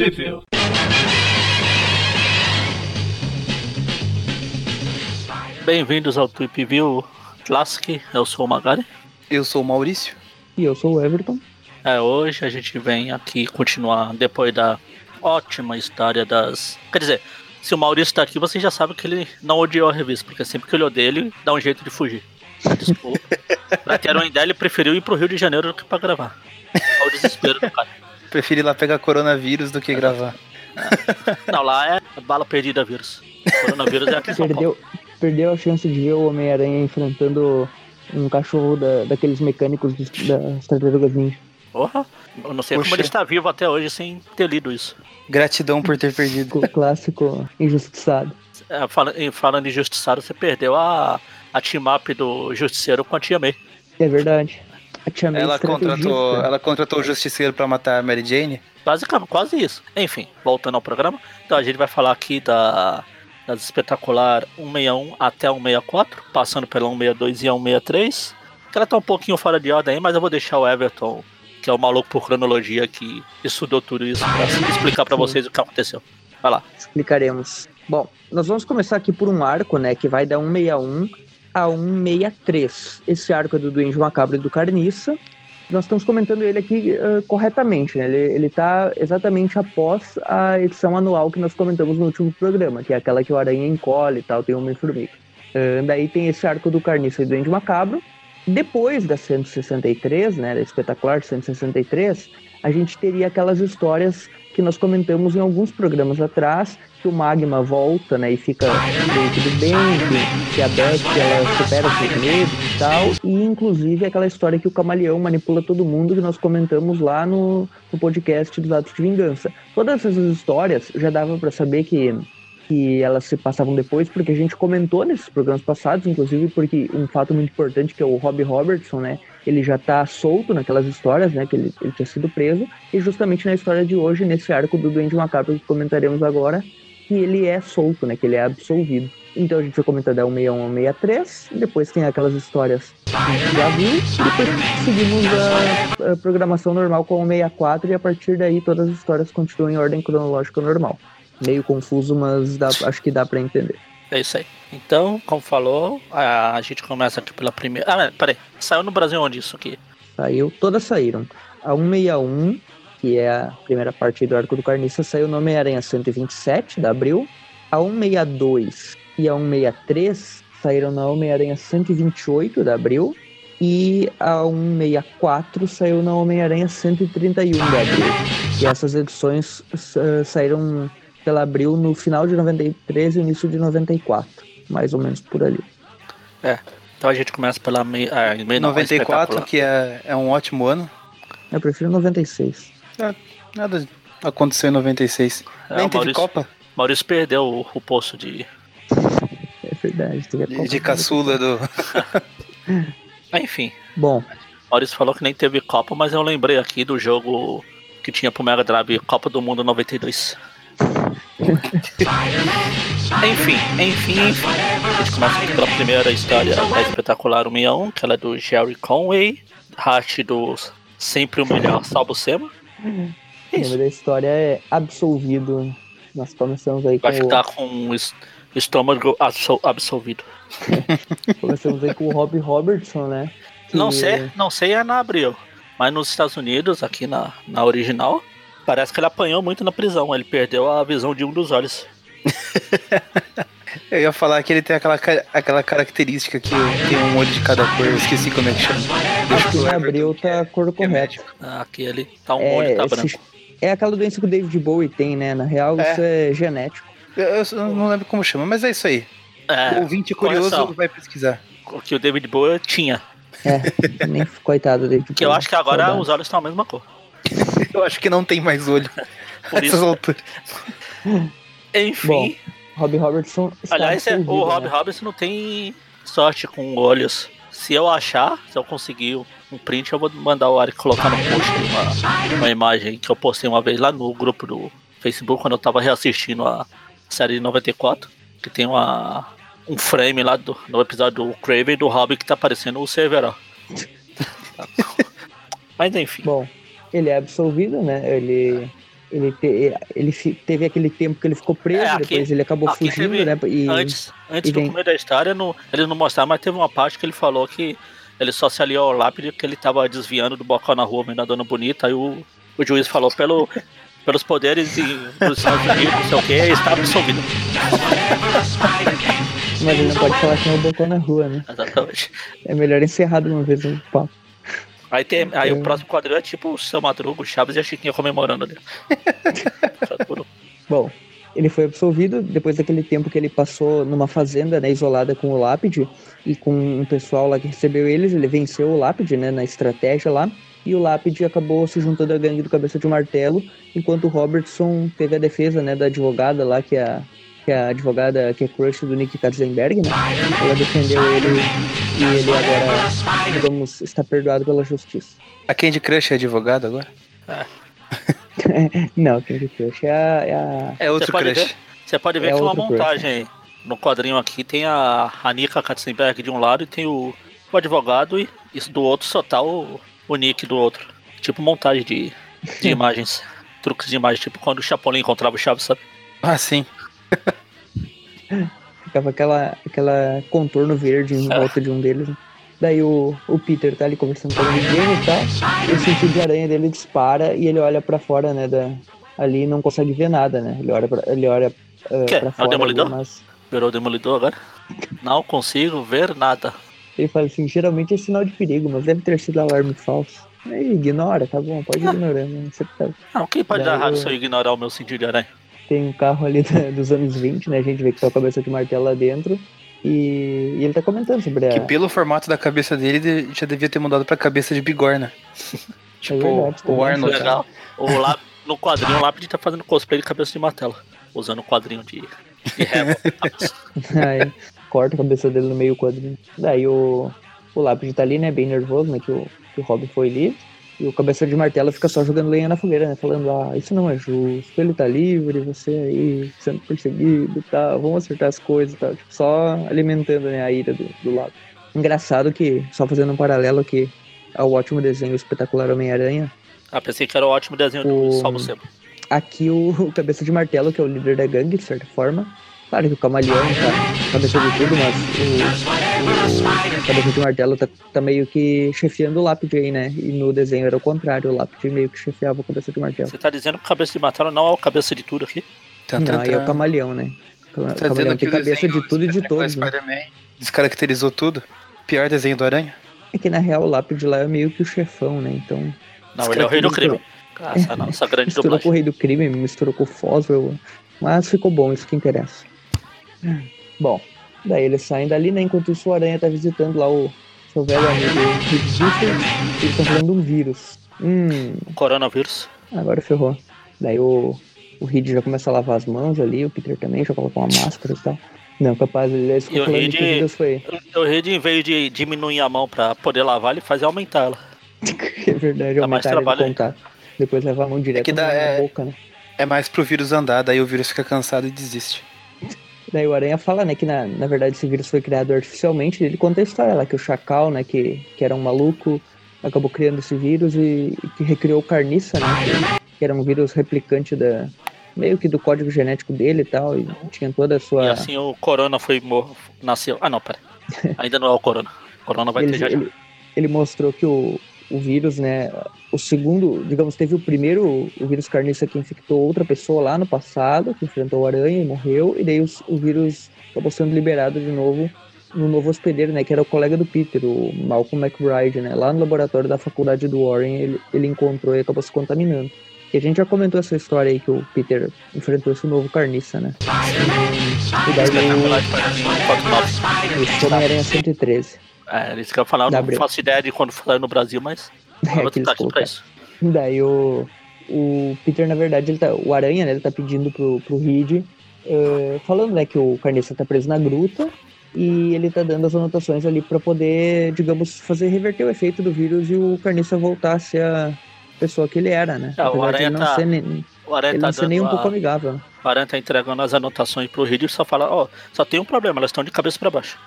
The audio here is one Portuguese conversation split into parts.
Trip Bem-vindos ao Trip View Classic. Eu sou o Magari. Eu sou o Maurício. E eu sou o Everton. É, hoje a gente vem aqui continuar depois da ótima história das. Quer dizer, se o Maurício tá aqui, você já sabe que ele não odiou a revista, porque sempre que ele odeia, ele dá um jeito de fugir. Desculpa. pra ter uma ideia, ele preferiu ir pro Rio de Janeiro do que pra gravar. Olha o desespero do cara. Prefiro ir lá pegar coronavírus do que gravar. Não, lá é bala perdida vírus. Coronavírus é aqui. Perdeu, perdeu a chance de ver o Homem-Aranha enfrentando um cachorro da, daqueles mecânicos das tartarugas ninja. Porra, eu não sei Poxa. como ele está vivo até hoje sem ter lido isso. Gratidão por ter perdido. O clássico injustiçado. É, fala- em- falando em Justiçado, você perdeu a, a team-up do Justiceiro com a Tia May. É verdade. A Tia May Ela contratou, ela contratou o Justiceiro pra matar a Mary Jane. Basicamente, quase isso. Enfim, voltando ao programa. Então a gente vai falar aqui da, das espetacular 161 até 164, passando pela 162 e a 163. Que ela tá um pouquinho fora de ordem aí, mas eu vou deixar o Everton, que é o maluco por cronologia, que estudou tudo isso, pra explicar pra Sim. vocês o que aconteceu. Vai lá. Explicaremos. Bom, nós vamos começar aqui por um arco, né, que vai da 161 a 163. Esse arco é do Duende Macabro e do Carniça. Nós estamos comentando ele aqui eh, corretamente, né? Ele, ele tá exatamente após a edição anual que nós comentamos no último programa, que é aquela que o Aranha encolhe e tal, tem uma formiga. Uh, daí tem esse arco do Carniça e do Duende Macabro. Depois da 163, né, da espetacular 163, a gente teria aquelas histórias que nós comentamos em alguns programas atrás, que o Magma volta, né, e fica tudo bem, que, a Beth, ela supera seus medos e tal, e inclusive aquela história que o Camaleão manipula todo mundo, que nós comentamos lá no, no podcast dos Atos de Vingança. Todas essas histórias já dava para saber que que elas se passavam depois, porque a gente comentou nesses programas passados, inclusive porque um fato muito importante que é o Rob Robertson, né? Ele já tá solto naquelas histórias, né? Que ele, ele tinha sido preso, e justamente na história de hoje, nesse arco do Duende Macabro que comentaremos agora, que ele é solto, né? Que ele é absolvido. Então a gente vai comentar da 161 ao 163, depois tem aquelas histórias que a gente já viu, e depois seguimos a, a programação normal com o 164, e a partir daí todas as histórias continuam em ordem cronológica normal meio confuso, mas dá- acho que dá pra entender. É isso aí. Então, como falou, a, a gente começa aqui pela primeira. Ah, peraí. Saiu no Brasil onde isso aqui? Saiu, todas saíram. A 161, que é a primeira parte do Arco do Carniça, saiu no Homem-Aranha 127, da Abril. A 162 e a 163 saíram na Homem-Aranha 128, da Abril. E a 164 saiu na Homem-Aranha 131, da Abril. E essas edições sa- saíram pela Abril no final de 93 e início de 94. Mais ou menos por ali. Então a gente começa pela mei, ah, em meio 94, que é, é um ótimo ano. Eu prefiro 96. Nada aconteceu em 96. É, Nem teve Maurício- Copa Maurício perdeu o, o posto de. É verdade. Teve a de, Copa de caçula do. Enfim, Bom, Maurício falou que nem teve Copa, mas eu lembrei aqui do jogo que tinha pro Mega Drive Copa do Mundo 92. enfim, enfim, enfim. A gente começa pela primeira história da espetacular 161, que ela é do Jerry Conway, arte do Sempre o Melhor Salvo Sema. O nome da história é Absolvido. Nós começamos aí com, Vai ficar com o es- estômago absol- absolvido. começamos aí com o Rob Robertson, né? Que- Não sei, não sei é na abril. Mas nos Estados Unidos, aqui na, na original, parece que ele apanhou muito na prisão. Ele perdeu a visão de um dos olhos. Eu ia falar que ele tem aquela, aquela característica que tem um olho de cada cor, eu esqueci como é que chama. Deixa Aqui Everton, abril que tá a cor é correta. médico. Aqui ele tá um É, olho, tá branco. É aquela doença que o David Bowie tem, né? Na real, É. isso é genético. Eu, eu não lembro como chama, mas é isso aí. o É, ouvinte curioso correção. vai pesquisar. o que o David Bowie tinha. É, nem coitado do David Que eu Bowie. acho que agora Saudade. os olhos estão a mesma cor. Eu acho que não tem mais olho. Por Essas isso. alturas. Enfim, Rob Robertson aliás, é- o Rob né? Robinson não tem sorte com olhos. Se eu achar, se eu conseguir um print, eu vou mandar o Ari colocar no post uma, uma imagem que eu postei uma vez lá no grupo do Facebook, quando eu tava reassistindo a série de 94, que tem uma, um frame lá do, no episódio do Craven do Robin que tá aparecendo o Severo. Mas enfim, Bom, ele é absolvido, né? Ele Ele, te, ele teve aquele tempo que ele ficou preso, É, aqui- depois ele acabou fugindo, teve- né? E, Antes, antes e do começo da história, não, eles não mostraram, mas teve uma parte que ele falou que ele só se aliou ao lápide que ele tava desviando do bocal na rua, vendo a dona bonita, aí o, o juiz falou pelo, pelos poderes e, dos Estados Unidos, não sei o que, está absolvido. mas ele não pode falar que não bocou na rua, né? Exatamente. É melhor encerrar de uma vez o papo. Aí, tem, aí É. o próximo quadril é tipo o seu Madruga, o Chaves e a Chiquinha comemorando ali. Bom, ele foi absolvido depois daquele tempo que ele passou numa fazenda, né, isolada com o Lápide e com um pessoal lá que recebeu eles. Ele venceu o Lápide, né, na estratégia lá. E o Lápide acabou se juntando à gangue do Cabeça de Martelo, enquanto o Robertson teve a defesa, né, da advogada lá, que é a, que é a advogada que é crush do Nick Katzenberg, né? Ela defendeu ele e ele agora, digamos, está perdoado pela justiça. A Candy Crush é advogado agora? Não, quem que crush é a, é a É outro Você pode crush. ver? Você pode ver É que é uma montagem aí. No quadrinho aqui tem a Anika Katzenberg de um lado e tem o, o advogado e isso do outro só tá o, o Nick do outro. Tipo montagem de, de imagens. Truques de imagem, tipo quando o Chapolin encontrava o Chaves, sabe? Ah, sim. Ficava aquela, aquela contorno verde em Ah. volta de um deles. né? Daí o, o Peter tá ali conversando com o e tal. E o sentido de aranha dele dispara e ele olha pra fora, né? Da, ali e não consegue ver nada, né? Ele olha pra, ele olha, ah, Quê? É pra o fora. ali, Demolidor? mas Virou o demolidor agora? Não consigo ver nada. ele fala assim: geralmente é sinal de perigo, mas deve ter sido alarme falso. Aí ignora, tá bom, pode ignorar. Né? Você tá- Não, quem pode Daí dar eu- se eu ignorar o meu sentido de aranha? Tem um carro ali da- dos anos 20, né? A gente vê que tá o cabeça de martelo lá dentro. E, e ele tá comentando sobre a. Que pelo formato da cabeça dele, de- já devia ter mudado pra cabeça de bigorna. tipo, verdade, o também. Arnold. Legal. O lá, no quadrinho, o Lápide tá fazendo cosplay de cabeça de martelo. Usando o quadrinho de, de régua. Aí corta a cabeça dele no meio quadrinho. Daí o, o lápide tá ali, né? Bem nervoso, né? Que o, que o Robin foi ali. E o cabeça de martelo fica só jogando lenha na fogueira, né? Falando, ah, isso não é justo, ele tá livre, você aí sendo perseguido e tal, vamos acertar as coisas e tal. Tipo, só alimentando né, a ira do, do lado. Engraçado que, só fazendo um paralelo aqui ao ótimo desenho espetacular Homem-Aranha, Ah, pensei que era o ótimo desenho do O- Salvo Sebo. aqui o, o Cabeça de Martelo, que é o líder da gangue, de certa forma. Claro que o Camaleão tá cabeça de tudo, mas o, o Cabeça de Martelo tá, tá meio que chefiando o lápide aí, né? E no desenho era o contrário, o lápide meio que chefiava o Cabeça de Martelo. Você tá dizendo que o cabeça de martelo não é o cabeça de tudo aqui? Tan, Não, tan, aí é o tan. Camaleão, né? O Tá dizendo Camaleão que tem cabeça de tudo e de todos. Né? Descaracterizou tudo. Pior desenho do Aranha. É que na real o lápide lá é meio que o chefão, né? Então Não, ele é o rei do crime. Essa nossa grande misturou com o dublagem. Rei do Crime, misturou com o Foswell. Mas ficou bom, isso que interessa. Bom, daí eles saem dali, né? Enquanto isso o Aranha tá visitando lá o seu velho amigo Reed Richards. Eles estão falando de um vírus. Hum, Coronavírus. agora ferrou. Daí o, o Reed já começa a lavar as mãos ali, o Peter também já colocou uma máscara e tal. Não, capaz, ele E o falando Reed- que o vírus foi. O rei, em vez de diminuir a mão pra poder lavar, ele fazia aumentar ela. É verdade, Dá mais aumentar ele trabalho aí. contato. Depois levar a mão direto que dá- na é- boca, né? É mais pro vírus andar, daí o vírus fica cansado e desiste. Daí o Aranha fala, né, que na, na verdade esse vírus foi criado artificialmente. Ele conta a história lá, que o Chacal, né, que, que era um maluco, acabou criando esse vírus e, e que recriou o Carniça, né, que, que era um vírus replicante da meio que do código genético dele e tal, e tinha toda a E sua... assim o Corona foi mor... nasceu. Ah não, pera. Ainda não é o Corona. O Corona vai ele, ter já já. ele, ele mostrou que o, o vírus, né, o segundo, digamos, teve o primeiro, o vírus carniça que infectou outra pessoa lá no passado, que enfrentou o aranha e morreu, e daí os- o vírus acabou sendo liberado de novo no novo hospedeiro, né, que era o colega do Peter, o Malcolm McBride, né, lá no laboratório da faculdade do Warren, ele, ele encontrou e acabou se contaminando. E a gente já comentou essa história aí que o Peter enfrentou esse novo carniça, né? E daí Espetacular de Spider-Man 49. o, o Homem-Aranha 113. É, eles querem falar, eu não faço ideia de quando saiu no Brasil, mas É, eu aqui pra isso. Daí o, o Peter, na verdade, ele tá, o Aranha, né, ele tá pedindo pro, pro Reed, eh, falando, né, que o Carniça tá preso na gruta e ele tá dando as anotações ali pra poder, digamos, fazer reverter o efeito do vírus e o Carniça voltar a ser a pessoa que ele era, né? É, o Aranha não tá- ser, nem, O Aranha ele tá não ser nem um dando pouco a... amigável. né? O Aranha tá entregando as anotações pro Reed e só fala, ó, só tem um problema, elas estão de cabeça pra baixo.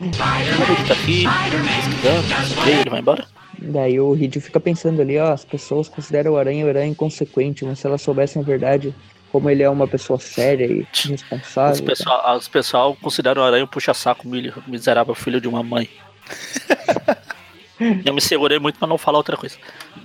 Reed tá aqui, pesquisando, ele vai embora. Daí o Reed fica pensando ali, ó, as pessoas consideram o Aranha o inconsequente, mas se elas soubessem a verdade, como ele é uma pessoa séria e Os responsável. pessoal, os pessoal consideram o aranha um puxa-saco milho- miserável filho de uma mãe. Eu me segurei muito pra não falar outra coisa.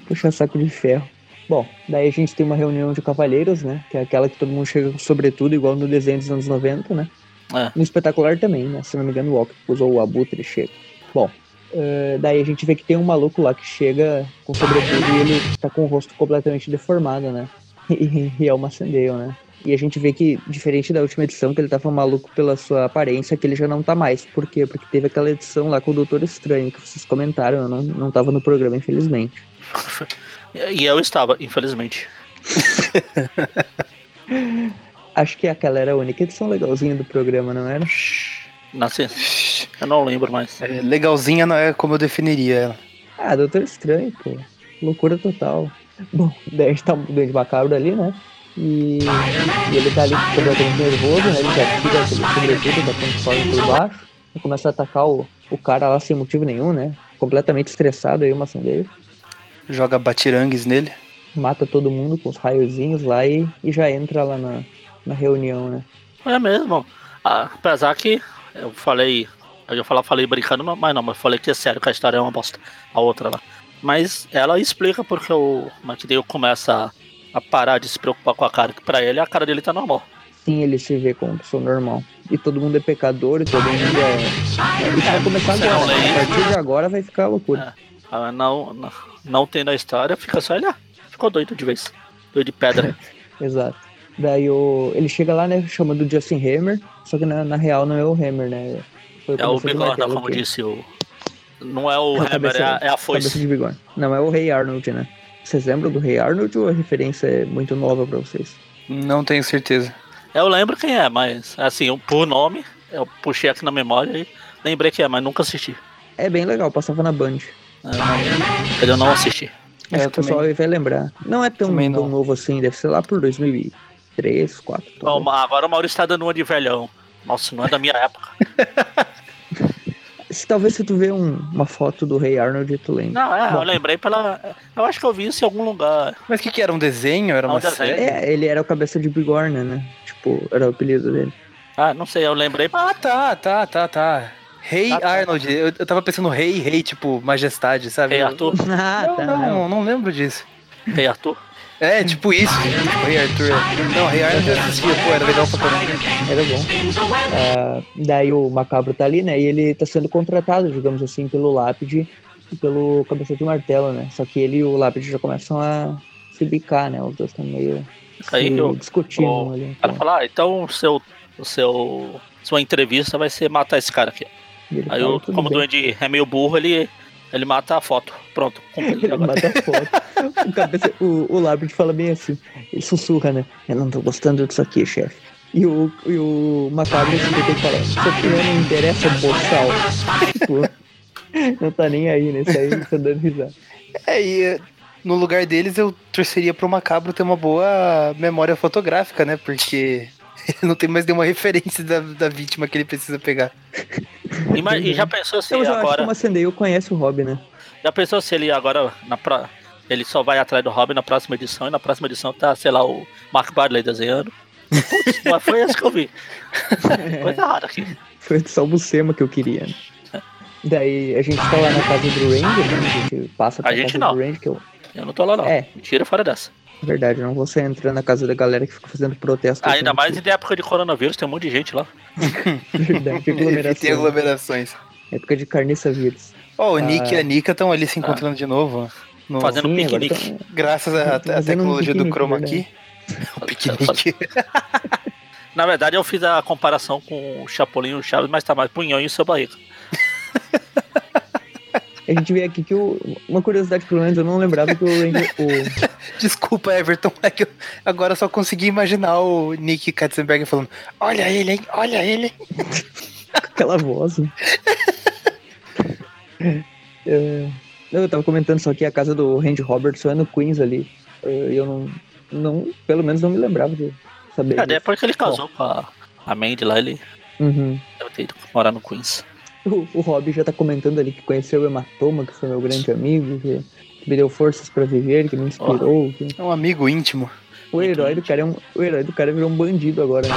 Puxa saco de ferro. Bom, daí a gente tem uma reunião de cavaleiros, né? Que é aquela que todo mundo chega com sobretudo, igual no desenho dos anos 90, né? É. No espetacular também, né? Se não me engano, o Octopus ou o Abutre chega. Bom, eh, daí a gente vê que tem um maluco lá que chega com sobretudo e ele tá com o rosto completamente deformado, né? E, e é o Macendale, né? E a gente vê que, diferente da última edição, que ele tava maluco pela sua aparência, que ele já não tá mais. Por quê? Porque teve aquela edição lá com o Doutor Estranho, que vocês comentaram, eu não, não tava no programa, infelizmente. E eu estava, infelizmente. Acho que aquela era a única edição legalzinha do programa, não era? Nasci. Eu não lembro mais. É, legalzinha não é como eu definiria ela. Ah, Doutor Estranho, pô. Loucura total. Bom, daí a gente tá um doente macabro ali, né? E, e ele tá ali completamente nervoso, né? Ele já tira aquele sobretudo da plataforma por baixo e começa a atacar o, o cara lá sem motivo nenhum, né? Completamente estressado aí, o maçã dele. Joga batirangues nele. Mata todo mundo com os raiozinhos lá e, e já entra lá na, na reunião, né? É mesmo. Apesar que eu falei. Eu ia falar, falei brincando, mas não, mas falei que é sério que a história é uma bosta. A outra lá. Mas ela explica porque o McDale começa a, a parar de se preocupar com a cara, que pra ele a cara dele tá normal. Sim, ele se vê como pessoa normal. E todo mundo é pecador e todo mundo é. Isso vai começar agora. né? A partir de agora vai ficar loucura. Ah, não, não, não tendo a história, fica só ele. Ah, ficou doido de vez. Doido de pedra. Exato. Daí o, ele chega lá, né, chamando o Justin Hammer, só que na, na real não é o Hammer, né? Foi É o cabeça bigorna, martelo como que- disse o. Não é o É o Hammer, cabeça- é a, é a Cabeça foice. de bigorna. Não, é o Rei Arnold, né? Vocês lembram do Rei Arnold ou a referência é muito nova pra vocês? Não tenho certeza. Eu lembro quem é, mas assim, por nome, eu puxei aqui na memória e lembrei quem é, mas nunca assisti. É bem legal, passava na Band. Eu não, eu não assisti. É, Acho que o pessoal vai lembrar. Não é tão, tão novo assim, deve ser lá por 2003, 2004. Ó, ma- agora o Maurício tá dando uma de velhão. Nossa, não é da minha época. Se, talvez se tu vê um- uma foto do Rei Arnold, tu lembra. Não, é, Bom. eu lembrei pela. Eu acho que eu vi isso em algum lugar. Mas o que, que era? Um desenho? Era Não, uma desenho. série? É, ele era o cabeça de bigorna, né? Tipo, era o apelido dele. Ah, não sei, eu lembrei. Ah, tá, tá, tá, tá. Rei Ah, tá. Arnold. Eu, eu tava pensando rei, rei, tipo, majestade, sabe? Rei Arthur. Ah, Não, tá. não, não. não, lembro disso. Rei Arthur. É, tipo isso, tipo, Rei Arthur. Não, Rei Arnold eu assistia, pô, era legal pra caramba. Era bom. Ah, daí o Macabro tá ali, né? E ele tá sendo contratado, digamos assim, pelo Lápide e pelo Cabeça de Martelo, né? Só que ele e o Lápide já começam a se bicar, né? Os dois estão meio Aí se eu- discutindo o ali. O cara fala, ah, então o seu, o seu. Sua entrevista vai ser matar esse cara aqui. Aí fala, eu, "Tudo como o bem." duende é meio burro, ele, ele mata a foto. Pronto, Ele agora. mata a foto. o, cabeça, o, o fala bem assim, ele sussurra, né? Eu não tô gostando disso aqui, chefe. E o, e o Macabro fica falando, sua opinião não interessa, boçal. tipo, não tá nem aí, né? Isso aí tá dando risada. É, e no lugar deles eu torceria pro Macabro ter uma boa memória fotográfica, né? Porque ele não tem mais nenhuma referência da, da vítima que ele precisa pegar. Ima- E já pensou se Eu já acho que agora. o Macendale conhece o Rob, né? Já pensou se ele agora. Na pra, ele só vai atrás do Robin na próxima edição e na próxima edição tá, sei lá, o Mark Barley desenhando. Putz, mas foi esse que eu vi. Coisa rara aqui. Foi só o Bucema que eu queria. né? Daí a gente tá lá na casa do Randy, né? A gente passa pra A gente casa não. do Randy, que eu... Eu não tô lá não. É. Tira fora dessa. Verdade, eu não vou sair entrando na casa da galera que fica fazendo protesto. Ainda sem mais em época de coronavírus, tem um monte de gente lá. Verdade, Tem aglomeração. aglomerações. Época de carniça vírus. Ó, o Nick e Ah. a Nika estão ali se encontrando de novo. no- Fazendo Sim, piquenique. tá- Graças à, Fazendo um tecnologia do Chroma. Key. O piquenique. Na verdade, eu fiz a comparação com o Chapolin e o Chaves, mas tá mais punhão e o seu barriga. A gente vê aqui que o... uma curiosidade, pelo menos, eu não lembrava que o Randy. O... Desculpa, Everton, é que eu agora só consegui imaginar o Nick Katzenberger falando: Olha ele, hein? Olha ele. aquela voz. né? É, Eu tava comentando só que a casa do Randy Robertson é no Queens ali. É, E eu não, não. Pelo menos não me lembrava de saber. É, depois que ele casou com a, a Mandy lá, ele Uhum. deve ter ido morar no Queens. O, o Rob já tá comentando ali que conheceu o Hematoma, que foi meu grande amigo, que, que me deu forças pra viver, que me inspirou. que- É um amigo íntimo. O herói do cara é um, o herói do cara virou um bandido agora, né?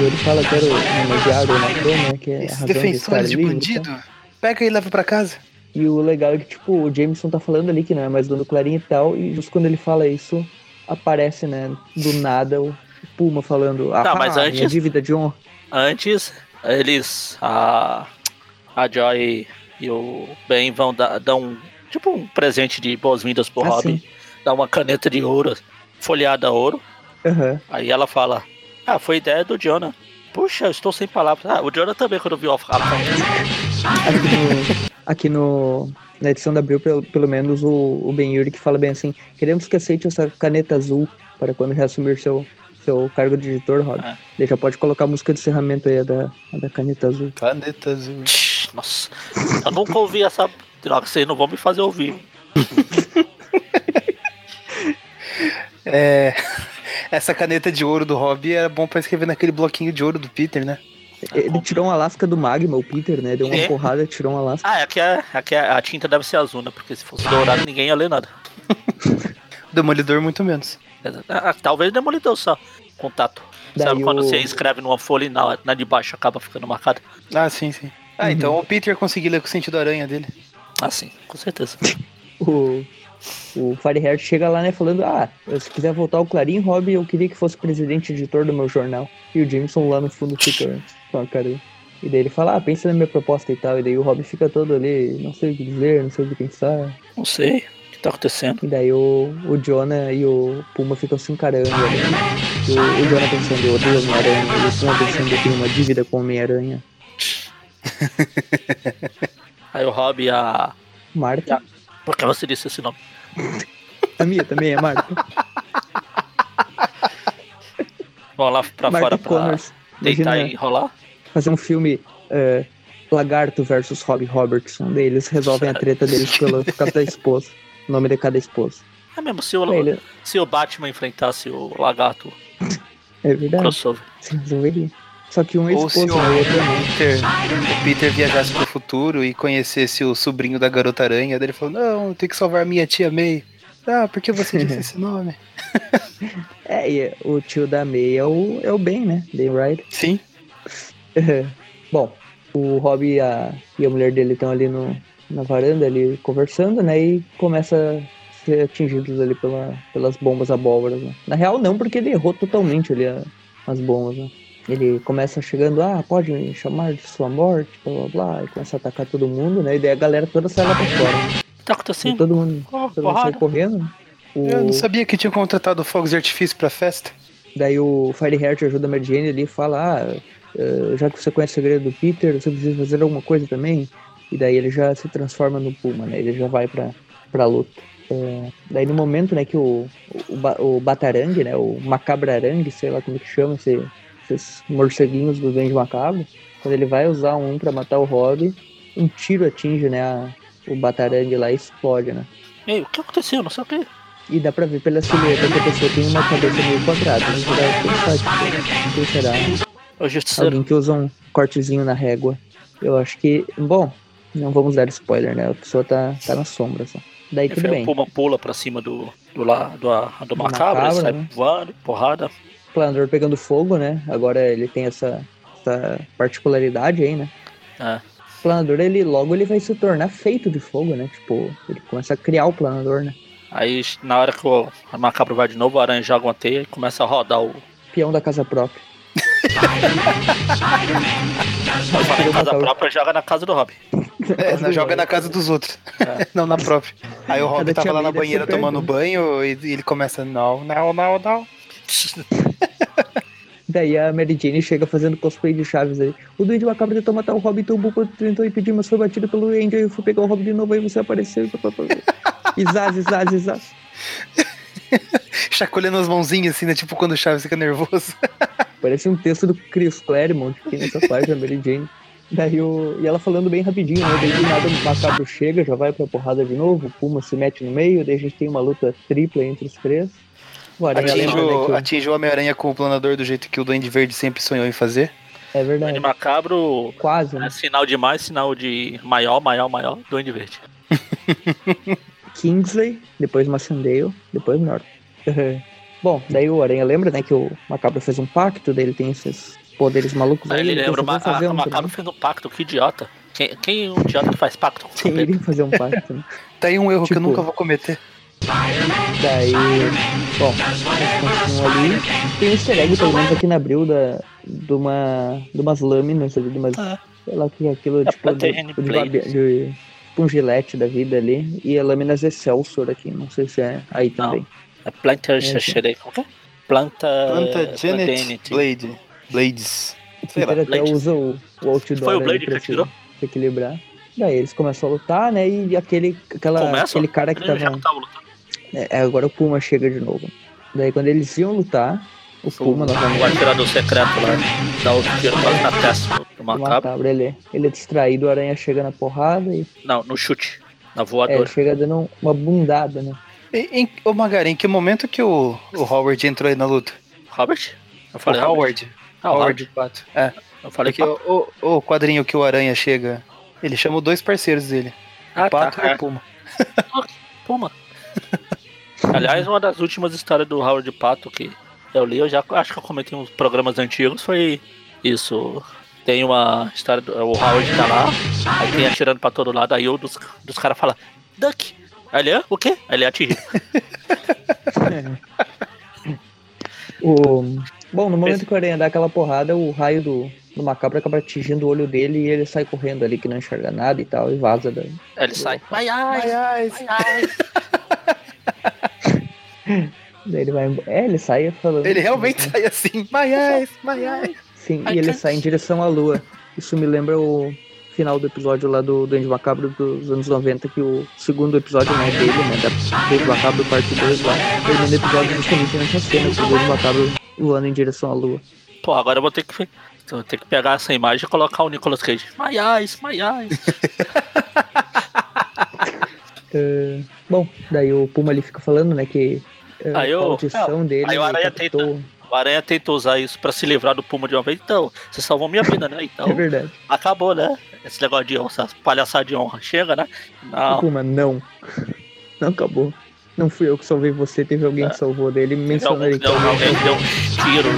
Ele fala que era o homenageado o Hematoma, né? Que é a Esses razão de estar defensores de livre, bandido, tá? pega e leva pra casa. E o legal é que, tipo, o Jameson tá falando ali que não é mais dono Clarim e tal, e justo quando ele fala isso, aparece, né, do nada o Puma falando, ah, Tá, mas minha antes- dívida de honra. Antes, eles. A, a Joy e o Ben vão dar, dar um. Tipo um presente de boas-vindas pro Ah, Robin. sim. Dá uma caneta de ouro, folheada a ouro. Aham. Aí ela fala: Ah, foi ideia do Jonah. Puxa, eu estou sem palavras. Ah, o Jonah também, quando viu a a- Aqui no, aqui no, na edição da Abril, pelo, pelo menos, o, o Ben Yuri que fala bem assim, queremos que aceite essa caneta azul para quando reassumir seu, seu cargo de editor, Rob. Ah. Ele já pode colocar a música de encerramento aí, a da, a da caneta azul. Caneta azul. Nossa, eu nunca ouvi essa droga, vocês não vão me fazer ouvir. É. Essa caneta de ouro do Rob era bom pra escrever naquele bloquinho de ouro do Peter, né? Ele tirou uma lasca do Magma, o Peter, né? Deu uma É. porrada, tirou uma lasca. Ah, aqui, é, aqui é, a tinta deve ser azul, né? Porque se fosse dourado ninguém ia ler nada. Demolidor, muito menos. Ah, talvez demolidor só. Contato. Daí Sabe quando o- você escreve numa folha e na, na de baixo acaba ficando marcada? Ah, sim, sim. Ah, Uhum. então o Peter conseguiu ler com o sentido aranha dele. Ah, sim, com certeza. o, o Fireheart chega lá, né, falando, ah, se quiser voltar ao Clarim, Rob, eu queria que fosse presidente e editor do meu jornal. E o Jameson lá no fundo fica com a cara. E daí ele fala, ah, pensa na minha proposta e tal. E daí o Rob fica todo ali, não sei o que dizer, não sei o que pensar. Não sei tá acontecendo. E daí o, o Jonah e o Puma ficam se encarando. E o, o Jonah pensando, eu odeio Homem-Aranha. E o Puma pensando, eu tenho uma dívida com o Homem-Aranha. Aí o Rob e a. Marta, Por que você disse esse nome? a minha também é Marta. Vão lá pra fora Marta pra Connors. deitar Imagina- e rolar? fazer um filme é, Lagarto versus Robbie Robertson. Daí eles resolvem a treta deles pelo por causa da esposa. O nome de cada esposa. É mesmo, se o, ele- se o Batman enfrentasse o lagarto É verdade, crossover. se resolveria. Só que um é Ou se esposa, o. Peter, o Peter viajasse pro futuro e conhecesse o sobrinho da garota aranha, daí ele falou, não, eu tenho que salvar minha tia May. Ah, por que você disse esse nome? É, e o tio da May é o, é o Ben, né? Ben Wright. Sim. Bom, o Rob e a, e a mulher dele estão ali no, na varanda, ali conversando, né? E começa a ser atingidos ali pela, pelas bombas abóboras. Né? Na real, não, porque ele errou totalmente ali a- as bombas, né? Ele começa chegando, ah, pode me chamar de sua morte, blá blá blá, e começa a atacar todo mundo, né? E daí a galera toda sai lá pra fora. Né? Tá E acontecendo? todo mundo, Oh, todo mundo sai correndo. né? O- Eu não sabia que tinha contratado fogos de artifício pra festa. Daí o Fireheart ajuda a Mary Jane ali e fala, ah, eh, já que você conhece o segredo do Peter, você precisa fazer alguma coisa também. E daí ele já se transforma no Puma, né? Ele já vai pra, pra luta. É, daí no momento, né, que o, o, o Batarang, né, o Macabrarang, sei lá como que chama, esse, esses morceguinhos do Duende Macabro, quando ele vai usar um pra matar o Rob, um tiro atinge, né, a- o Batarang lá e explode, né? Ei, o que aconteceu? Não sei o que. E dá pra ver pela silhueta que a pessoa tem uma cabeça meio quadrada. Tipo, quem será? Alguém que usa um cortezinho na régua. Eu acho que. Bom, não vamos dar spoiler, né? A pessoa tá, tá na sombra só. Daí tudo Enfim, bem. o Puma pula pra cima do, do, lá, do, do, Do macabro, macabro, sai né? voando, porrada. Planador pegando fogo, né? Agora ele tem essa, essa particularidade aí, né? É. O planador, ele logo ele vai se tornar feito de fogo, né? Tipo, ele começa a criar o planador, né? Aí na hora que o macabro vai de novo, o aranha joga uma teia e começa a rodar o. Peão da casa própria. Fala em casa própria joga na casa do Rob. É, na- joga na casa dos outros. não na própria. Aí o Rob Cada tava lá na banheira tomando banho e e ele começa, não, não, não, não. Daí a Mary Jane chega fazendo cosplay de Chaves aí. O Duende Macabro tentou matar o Robin, então o Buco tentou impedir, mas foi batido pelo Andy. Aí eu fui pegar o Robin de novo, aí você apareceu. e. Isaz, Isaz, Isaz. Chacoalhando as mãozinhas assim, né? Tipo quando o Chaves fica nervoso. Parece um texto do Chris Claremont aqui nessa da Mary Jane. Daí o... E ela falando bem rapidinho, né? Daí do nada o Macabro chega, já vai pra porrada de novo, o Puma se mete no meio, daí a gente tem uma luta tripla entre os três. O Aranha Atinge lembra, né, o, que o- atinge o Homem-Aranha com o planador do jeito que o Duende Verde sempre sonhou em fazer. É Duende verdade. Macabro Quase, é né? sinal de mais, sinal de maior, maior, maior, Duende Verde. Kingsley, depois Macendale, depois Norton. Bom, daí o Aranha lembra, né, que o Macabro fez um pacto, daí ele tem esses poderes malucos Aí ele lembra, "Vou fazer Ma- um Macabro também." fez um pacto, que idiota. Quem, quem é um idiota que faz pacto Quem iria fazer um pacto, né? Tá aí um erro que eu Tipo- nunca vou cometer. Daí, bom, eles continuam ali. Tem um easter egg, pelo menos aqui na abril, da, de, uma, de umas lâminas ali, de umas, Ah. sei lá o que é aquilo, É tipo, de, de, de- tipo um gilete da vida ali. E a lâminas Excelsior aqui, não sei se é aí Não. também. É planta, É, que é? Planta... Planta Janet Plantainity. Blade. Blades. Sei lá. Até usa o, o outdoor Foi o Blade pra que se, atirou? se equilibrar. Daí eles começam a lutar, né? E aquele, aquela, Começa? aquele cara que tava. tava lutando. É, agora o Puma chega de novo. Daí quando eles iam lutar, o Puma O, novamente. o atirador secreto lá dá outro tiro quase na testa do O macabro. macabro, ele, ele é distraído, o aranha chega na porrada e Não, no chute. Na é, ele voadora. chega dando uma bundada, né? Em, ô Magari, em que momento que o, o Howard entrou aí na luta? Robert? Eu O falei Robert. Howard. Ah, o Howard Pato. É. Eu falei Porque o, o, o quadrinho que o Aranha chega, ele chama dois parceiros dele. Ah, o Pato tá. e É. o Puma. Puma. Aliás, uma das últimas histórias do Howard Pato que eu li, eu já acho que eu comentei em uns programas antigos, foi isso. Tem uma história do o Howard tá lá, aí tem atirando pra todo lado, aí o dos, dos caras fala, Duck! Aí ele, "Hã? o quê? Aí ele atinge. O... Bom, no momento que o aranha dá aquela porrada, o raio do, do macabro acaba atingindo o olho dele e ele sai correndo ali que não enxerga nada e tal, e vaza da. Aí ele sai, ai, ai, Ai, ai. Daí ele vai embora. É, ele sai falando. Ele realmente sai assim. Maiais, maiais. Sim, Ai, e ele can't- sai em direção à lua. Isso me lembra o final do episódio lá do Duende Macabro dos anos 90, que o segundo episódio né, dele, né, da Duende Macabro parte 2 lá, termina o episódio justamente nessa cena, com o Duende Macabro voando em direção à lua. Pô, agora eu vou ter que, eu vou ter que pegar essa imagem e colocar o Nicolas Cage. My eyes, my eyes. É, bom, daí o Puma ali fica falando, né, que é, Aí a o- audição dele aí o Aranha captou- O Aranha tentou usar isso pra se livrar do Puma de uma vez, então, você salvou minha vida, né? Então, É verdade. acabou, né? Esse negócio de honra, palhaçada de honra. Chega, né? Não, Puma, não. Não acabou. Não fui eu que salvei você, teve alguém que salvou dele, ali que deu, alguém deu um tiro,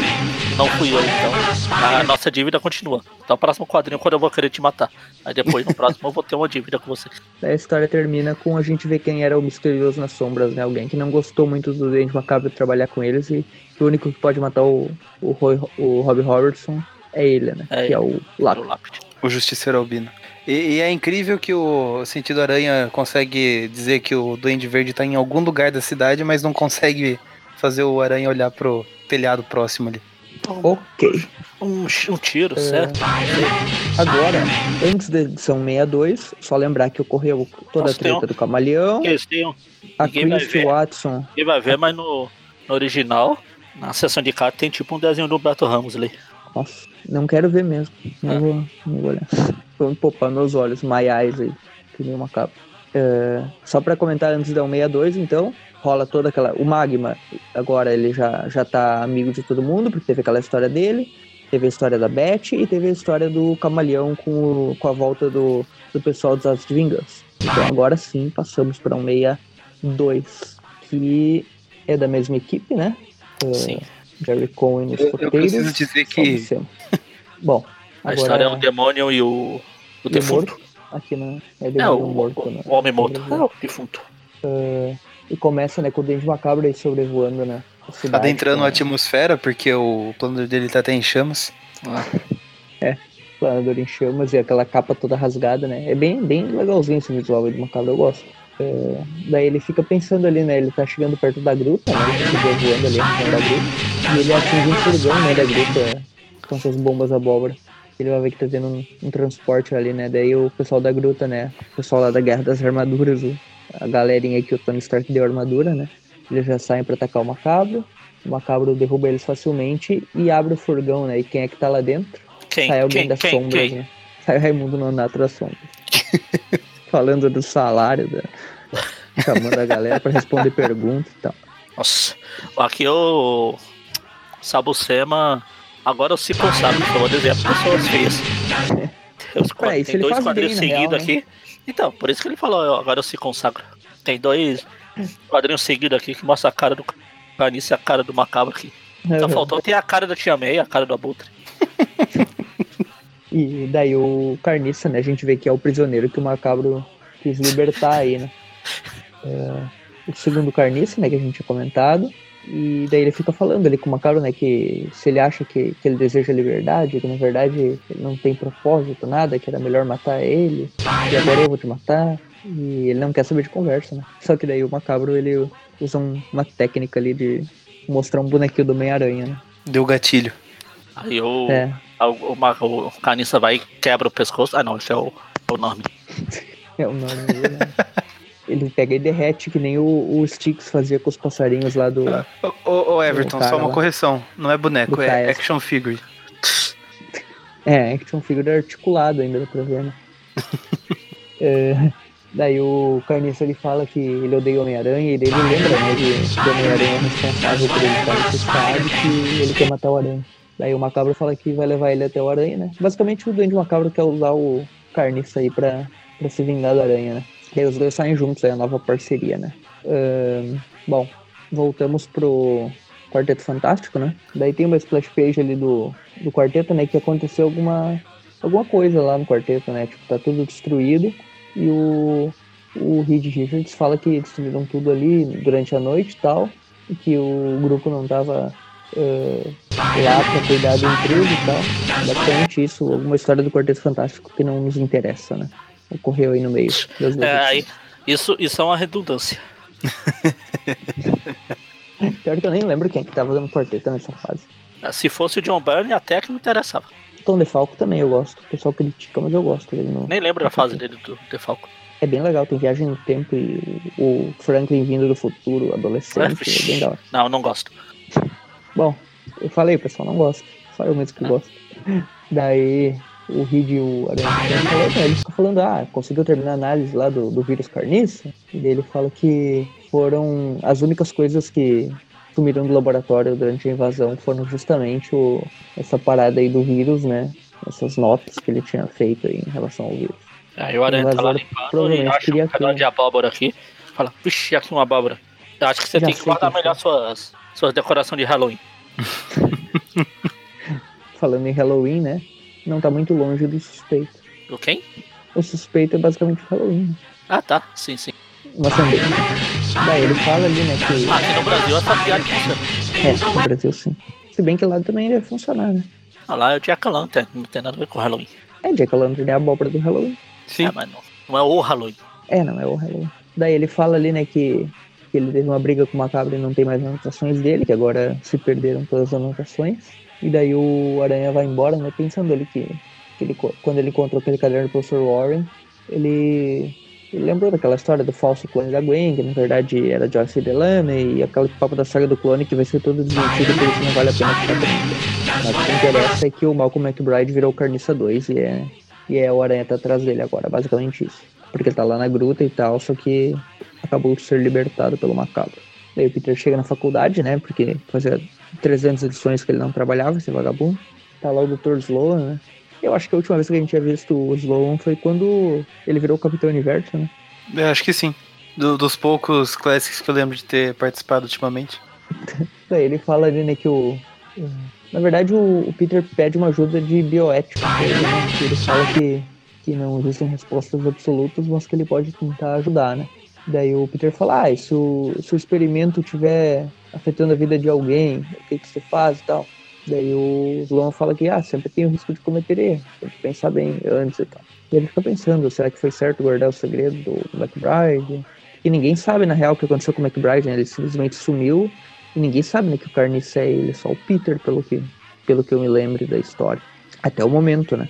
não fui eu, então. A nossa dívida continua. Então, o próximo quadrinho, quando eu vou querer te matar. Aí depois, no próximo, eu vou ter uma dívida com você. A história termina com a gente ver quem era o misterioso nas sombras, né? Alguém que não gostou muito do Dente Macabro trabalhar com eles e que o único que pode matar o, o, Roy, o Rob Robertson é ele, né? É que é o lápide. O Justiceiro Albino. E, e é incrível que o Sentido Aranha consegue dizer que o Duende Verde tá em algum lugar da cidade, mas não consegue fazer o Aranha olhar pro telhado próximo ali. Ok. Um, um tiro, É. certo? Agora, antes da edição 62, só lembrar que ocorreu toda Nossa, a treta um- do Camaleão, Porque eles têm um- a ver. Watson. Ninguém vai ver, mas no, no original, na seção de carta, tem tipo um desenho do Beto Ramos ali. Nossa, não quero ver mesmo. Não, Ah. vou, não vou olhar. Vou poupar meus olhos, eyes aí, que nem uma capa. É, só pra comentar antes da 162, então, rola toda aquela. O Magma, agora ele já, já tá amigo de todo mundo, porque teve aquela história dele, teve a história da Beth e teve a história do Camaleão com, o- com a volta do, do pessoal dos Atos de Vingança. Então agora sim passamos pra 162, que é da mesma equipe, né? É, Sim. Jerry Cohen nos Eu, eu preciso dizer que. Bom, A agora história é o demônio e o, o e defunto. morto. Aqui na é É, demônio o, morto, né? o homem morto. É, o defunto. E começa, né, com o Dente Macabro aí sobrevoando, né? a cidade, adentrando com a atmosfera, porque o plano dele tá até em chamas. o planador em chamas e aquela capa toda rasgada, né? É bem, bem legalzinho esse visual aí do Macabro, eu gosto. É, daí ele fica pensando ali, né? Ele tá chegando perto da gruta, né? Ele tá sobrevoando ali na da gruta. E ele atinge um furgão, né, da gruta com suas bombas abóbora. Ele vai ver que tá tendo um, um transporte ali, né? Daí o pessoal da gruta, né? O pessoal lá da Guerra das Armaduras, a galerinha que o Tony Stark deu armadura, né? Eles já saem pra atacar o Macabro. O Macabro derruba eles facilmente e abre o furgão, né? E quem é que tá lá dentro? Quem? Sai alguém Quem? das Quem? sombras, Quem? né? Sai o Raimundo Nonato das sombras. Falando do salário, da... chamando a galera pra responder perguntas e tal. Nossa. Aqui o Sabucema agora eu se consagro, só vou desenhar pessoas feias. Eu, se tem dois quadrinhos seguidos né? aqui. Então, por isso que ele falou, agora eu se consagro. Tem dois quadrinhos seguidos aqui que mostra a cara do Canice e a cara do Macabro aqui. Só Uhum. faltou ter a cara da Tia May e a cara do Abutre. E daí o Carniça, né? A gente vê que é o prisioneiro que o Macabro quis libertar aí, né? É, o segundo Carniça, né? Que a gente tinha comentado. E daí ele fica falando ali com o Macabro, né? Que se ele acha que, que ele deseja liberdade, que na verdade ele não tem propósito, nada, que era melhor matar ele. E agora eu vou te matar. E ele não quer saber de conversa, né? Só que daí o Macabro, ele usa um- uma técnica ali de mostrar um bonequinho do Homem-Aranha, né? Deu gatilho. Aí o, É. o, o, Caniça vai e quebra o pescoço. Ah não, esse é o, o nome. É o nome dele, né? Ele pega e derrete, que nem o, o Sticks fazia com os passarinhos lá do. Ô, ô, ô, Everton, O cara só uma lá. correção. Não é boneco, Do é action figure. É, action figure articulado ainda, dá pra ver, né? É, daí o Carniça ele fala que ele odeia Homem-Aranha e daí ele lembra, né, de que o Homem-Aranha é responsável por ele estar nesse estado e que ele quer matar o Aranha. Daí o Macabro fala que vai levar ele até o Aranha, né? Basicamente o Duende Macabro quer usar o Carniça aí pra, pra se vingar do Aranha, né? Daí os dois saem juntos, é a nova parceria, né? Ahn, bom, voltamos pro Quarteto Fantástico, né? Daí tem uma splash page ali do, do quarteto, né? Que aconteceu alguma, alguma coisa lá no quarteto, né? Tipo, tá tudo destruído. E o, o Reed Richards fala que destruíram tudo ali durante a noite e tal. E que o grupo não tava eh, lá pra cuidar do intruso e tal. Basicamente isso, alguma história do Quarteto Fantástico que não nos interessa, né? Ocorreu aí no meio das É, isso, isso é uma redundância. Pior que eu nem lembro quem é que tava dando quarteto nessa fase. Se fosse o John Byrne, até que me interessava. Tom DeFalco também eu gosto. O pessoal critica, mas eu gosto dele. No... Nem lembro da fase dele do Defalco. É bem legal, tem viagem no tempo e o Franklin vindo do futuro, adolescente, é bem da hora. Não, não gosto. Bom, eu falei, o pessoal não gosta. Só eu mesmo que gosto. Daí o Reed e o Aranha ficam falando, ele fica falando, ah, conseguiu terminar a análise lá do, do vírus carniça. E ele fala que foram as únicas coisas que sumiram do laboratório durante a invasão foram justamente o, essa parada aí do vírus, né? Essas notas que ele tinha feito aí em relação ao vírus. Aí o Aranha tá lá limpando e acha um pedaço de abóbora aqui. Fala, vixi, aqui uma abóbora. Acho que você Já tem que guardar melhor suas, suas decorações de Halloween. Falando em Halloween, né? Não tá muito longe do suspeito. Do quem? O suspeito é basicamente o Halloween. Ah, tá. Sim, sim. Sandeira. Daí ele fala ali, né, que Ah, aqui no Brasil essa piada funciona. É, no Brasil sim. Se bem que lá também deve funcionar, né? Ah, lá é o Jack Lantern, não tem nada a ver com Halloween. É, Jack Lantern é a abóbora do Halloween. Sim. É, mas não, não é o Halloween. É, não, é o Halloween. Daí ele fala ali, né, que, que ele teve uma briga com o Macabro e não tem mais anotações dele, que agora se perderam todas as anotações. E daí o Aranha vai embora, né, pensando ali que, que ele, quando ele encontrou aquele caderno do Professor Warren, ele, ele lembrou daquela história do falso clone da Gwen, que na verdade era Joyce Delaney, e aquele papo da saga do clone que vai ser todo desmentido, por isso não vale a pena ficar. Mas o que interessa é que o Malcolm McBride virou Carniça 2 e é, e é o Aranha tá atrás dele agora, basicamente isso. Porque ele tá lá na gruta e tal, só que acabou de ser libertado pelo macabro. Daí o Peter chega na faculdade, né? Porque fazia 300 edições que ele não trabalhava, esse vagabundo. Tá lá o Dr. Sloan, né? Eu acho que a última vez que a gente tinha visto o Sloan foi quando ele virou o Capitão Universo, né? Eu acho que sim. Do- dos poucos classics que eu lembro de ter participado ultimamente. Daí ele fala ali, né, que o. Na verdade, o, o Peter pede uma ajuda de bioética ele fala que, que não existem respostas absolutas, mas que ele pode tentar ajudar, né? Daí o Peter fala, ah, se o, se o experimento estiver afetando a vida de alguém, o que, que você faz e tal? Daí o Sloan fala que, ah, sempre tem o risco de cometer erro, tem que pensar bem antes e tal. E ele fica pensando, será que foi certo guardar o segredo do McBride? E ninguém sabe, na real, o que aconteceu com o McBride, né? Ele simplesmente sumiu e ninguém sabe né, que o Carniça é ele, só o Peter, pelo que, pelo que eu me lembro da história. Até o momento, né?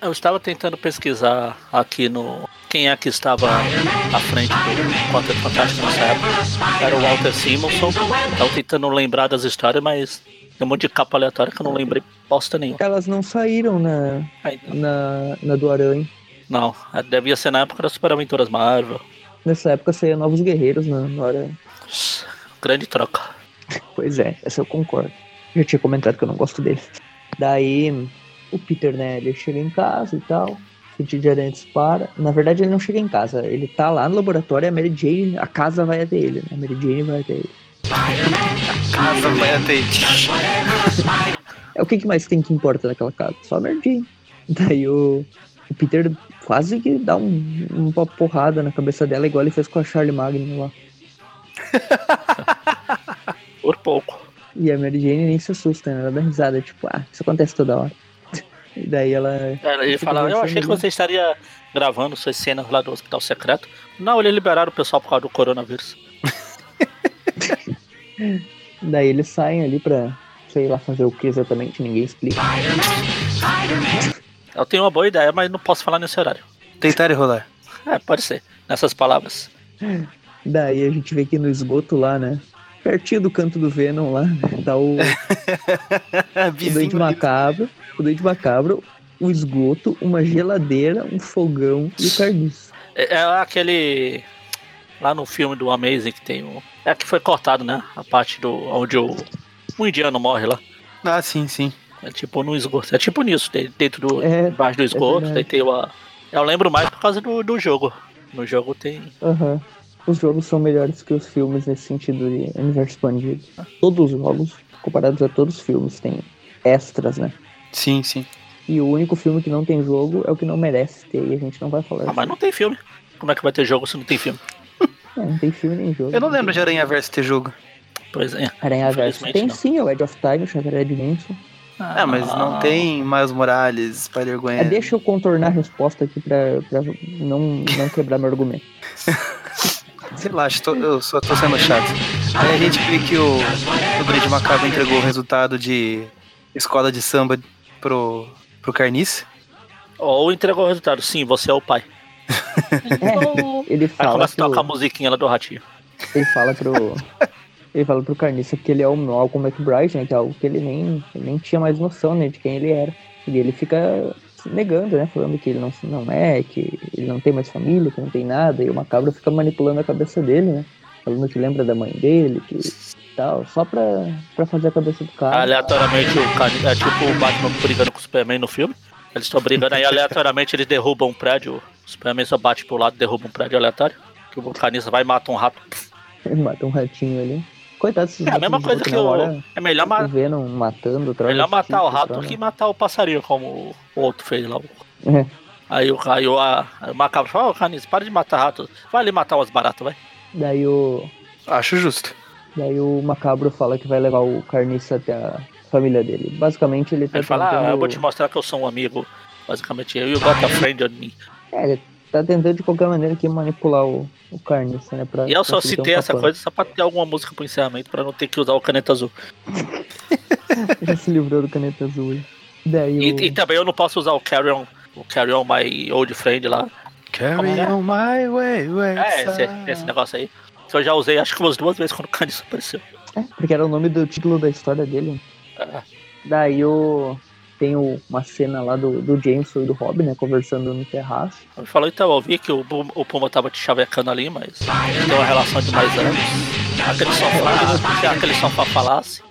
Eu estava tentando pesquisar aqui no. Quem é que estava à frente do Quarteto Fantástico nessa época? Era o Walter Simonson. Estava tentando lembrar das histórias, mas tem um monte de capa aleatória que eu não lembrei bosta nenhuma. Elas não saíram na, na, na do Aranha. Não, devia ser na época das Super Aventuras Marvel. Nessa época saía Novos Guerreiros na, na Aranha. Grande troca. Pois é, essa eu concordo. Já tinha comentado que eu não gosto dele. Daí o Peter, né, ele chega em casa e tal. O de aranha dispara. Na verdade, ele não chega em casa. Ele tá lá no laboratório e a Mary Jane, a casa vai até ele. Né? A Mary Jane vai até ele. Casa vai até ele. É o que, que mais tem que importa naquela casa? Só a Mary Jane. Daí o, o Peter quase que dá um, uma porrada na cabeça dela, igual ele fez com a Charlie Magno lá. Por pouco. E a Mary Jane nem se assusta, né? Ela dá risada, tipo, ah, isso acontece toda hora. E daí ela. Ele fala, eu achei que você estaria gravando suas cenas lá do hospital secreto. Não, eles liberaram o pessoal por causa do coronavírus. daí eles saem ali pra, sei lá, fazer o que exatamente, ninguém explica. Eu tenho uma boa ideia, mas não posso falar nesse horário. Tentar e rolar. É, pode ser. Nessas palavras. Daí a gente vê aqui no esgoto lá, né? Pertinho do canto do Venom lá, tá o. o Dente Macabro. O Dente Macabro, o esgoto, uma geladeira, um fogão e o carniço. É, é aquele. Lá no filme do Amazing que tem o. É que foi cortado, né? A parte do. onde o. O indiano morre lá. Ah, sim, sim. É tipo no esgoto. É tipo nisso, dentro do. É, embaixo do esgoto. É daí tem uma. Eu lembro mais por causa do, do jogo. No jogo tem. Aham. Uhum. Os jogos são melhores que os filmes nesse sentido de universo expandido. Todos os jogos, comparados a todos os filmes, tem extras, né? Sim, sim. E o único filme que não tem jogo é o que não merece ter, e a gente não vai falar. Ah, assim. mas não tem filme. Como é que vai ter jogo se não tem filme? É, não tem filme nem jogo. Eu não, não lembro de Aranha Verso ter jogo. Pois é. Aranha Verso tem não. sim, o Edge of Time, o Shattered Dimension. Ah, mas não tem Miles Morales, Spider-Gwen. É, deixa eu contornar a resposta aqui pra, pra não, não quebrar meu argumento. Relaxa, tô, eu só tô sendo chato. Aí a gente vê que o, o Brinde Macabro entregou o resultado de escola de samba pro, pro Carnice. Ou entregou o resultado, sim, você é o pai. É, ele fala. Aí começa a tocar a musiquinha lá do ratinho. Ele fala pro. Ele fala pro Carniça que ele é o Malcolm McBride, né? Que é algo que ele nem, ele nem tinha mais noção né, de quem ele era. E ele fica negando, né? Falando que ele não, não é, que ele não tem mais família, que não tem nada. E o Macabro fica manipulando a cabeça dele, né? Falando que lembra da mãe dele, que tal. Só pra, pra fazer a cabeça do cara. Aleatoriamente o cara é tipo o Batman brigando com o Superman no filme. Eles estão brigando aí, aleatoriamente eles derrubam um prédio. O Superman só bate pro lado e derruba um prédio aleatório. Que o Canissa vai e mata um rato. Ele mata um ratinho ali. Coitado desses É a mesma coisa que o. É melhor matar. Vendo matando, Melhor matar o rato que matar o passarinho, como o outro fez lá. É. Aí o, aí o, a, o macabro fala, ô oh, Canis, para de matar rato. Vai ali matar umas baratas, vai. Daí o. Acho justo. Daí o macabro fala que vai levar o carniça até a família dele. Basicamente ele tá. Ele fala, tentando... ah, eu vou te mostrar que eu sou um amigo. Basicamente, eu e o got a friend on me. É, ele tá tentando de qualquer maneira aqui manipular o, o Carniça, né? Pra, e eu só citei um essa coisa só pra ter alguma música pro encerramento, pra não ter que usar o caneta azul. Já se livrou do caneta azul. Daí e, o... e, também eu não posso usar o Carry On, o Carry On My Old Friend lá. Carry é? on my way, way É, esse, esse negócio aí. Eu já usei acho que umas duas vezes quando o Carniça apareceu. É, porque era o nome do título da história dele. É. Daí o tem o, uma cena lá do, do Jameson e do Rob, né, conversando no terraço. Ele falou, então, eu vi que o, o Puma tava te chavecando ali, mas tem uma relação de mais anos. Aquele sofá, aquele sofá falasse.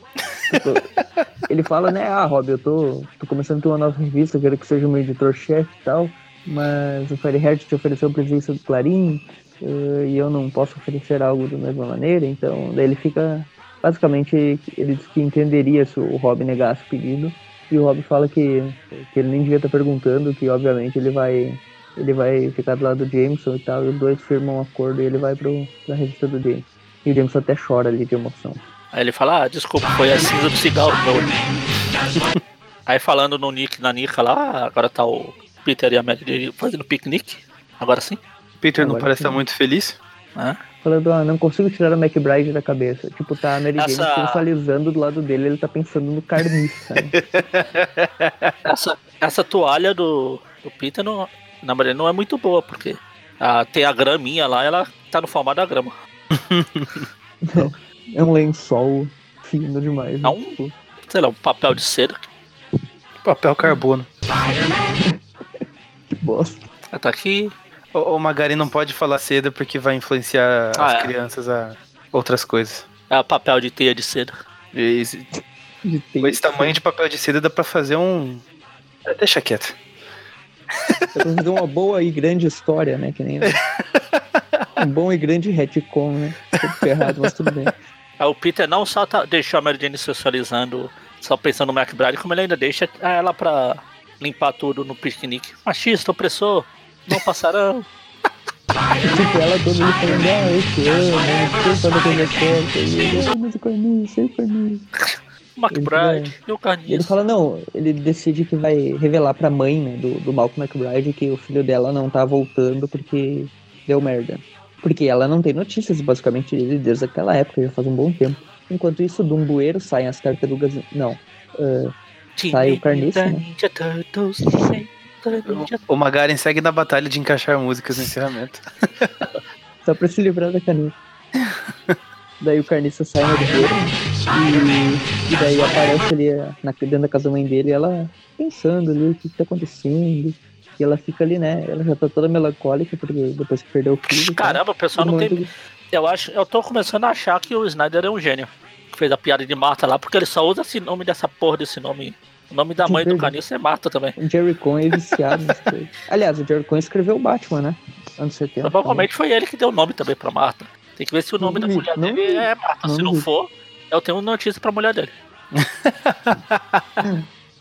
Ele fala, né, ah, Rob, eu tô, tô começando a ter uma nova revista, quero que seja um editor-chefe e tal, mas o Fireheart te ofereceu a presença do Clarim, uh, e eu não posso oferecer algo da mesma maneira, então daí ele fica, basicamente, ele disse que entenderia se o Rob negasse o pedido, e o Rob fala que, que ele nem devia estar perguntando, que obviamente ele vai ele vai ficar do lado do Jameson e tal, e os dois firmam um acordo e ele vai pro, pra revista do Jameson. E o Jameson até chora ali de emoção. Aí ele fala, ah, desculpa, foi a cinza do cigarro meu. Aí falando no Nick, na Nika lá, agora tá o Peter e a Mary fazendo piquenique. Agora sim. Peter não agora parece sim. estar muito feliz? É falando, ah, não consigo tirar a McBride da cabeça. Tipo, tá a Mary Jane essa... sensualizando do lado dele, ele tá pensando no carniça. Né? essa, essa toalha do, do Peter, não, na verdade, não é muito boa, porque ah, tem a graminha lá, ela tá no formato da grama. é um lençol fino demais. É um, sei lá, um papel de seda. Papel carbono. que bosta. Tá aqui o, o Magari não pode falar cedo porque vai influenciar ah, as é. crianças a outras coisas. É o papel de teia de seda. Esse... De Com esse tamanho de papel de seda dá pra fazer um. É, Deixa quieto. Dá fazer uma boa e grande história, né? Que nem. um bom e grande retcon, né? Tudo ferrado, mas tudo bem. Aí o Peter não só tá, deixou a Mary Jane socializando, só pensando no McBride, como ele ainda deixa ela pra limpar tudo no piquenique. Machista, opressor, não passarão. Tipo, ela toda ali falando, ah, eu te amo, eu sei quando coisa certa. E ele, ah, mas o carniça, e o carniça. McBride e o E ele fala, não, ele decide que vai revelar pra mãe, né, do, do Malcolm McBride que o filho dela não tá voltando porque deu merda. Porque ela não tem notícias, basicamente, dele desde aquela época, já faz um bom tempo. Enquanto isso, um bueiro saem as tartarugas. Não. ah, Sai o Carniça, né? O Magaren segue na batalha de encaixar músicas no encerramento. só pra se livrar da caneta. daí o carniça sai no bueiro e, e daí aparece ali na, dentro da casa da mãe dele, ela pensando ali o que, que tá acontecendo. E ela fica ali, né? Ela já tá toda melancólica, porque depois que perdeu o filho. e tal. Caramba, o pessoal não tem. Eu acho, eu tô começando a achar que o Snyder é um gênio. Que fez a piada de Marta lá, porque ele só usa esse nome dessa porra desse nome. O nome da mãe do. Carniça é Marta também. O Jerry Cohen é viciado. Aliás, o Jerry Cohen escreveu o Batman, né? Anos 70. Provavelmente foi ele que deu o nome também pra Marta. Tem que ver se o Não nome da duvido, mulher não dele é Marta. não Se não for, eu tenho notícia pra mulher dele.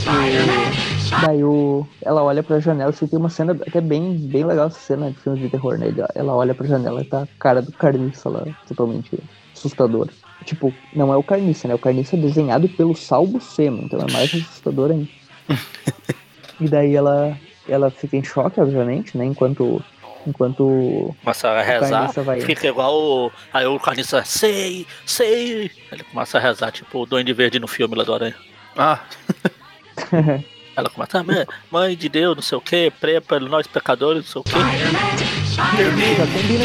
E daí o, ela olha pra janela, assim, tem uma cena até bem, bem legal essa cena de filmes de terror, né? Ela olha pra janela e tá a cara do carniça lá, totalmente assustadora. Tipo, não é o carniça, né? O carniça é desenhado pelo Sal Buscema, então é mais assustador ainda. e daí ela, ela fica em choque, obviamente, né? Enquanto, enquanto Começa a rezar. Fica igual o. Aí o Carniça, sei, sei. Ele começa a rezar, tipo o Duende Verde no filme lá do Aranha. Ah, Ela começa, ah, mãe, mãe de Deus, não sei o que, prepa, nós pecadores, não sei o que. já tem bem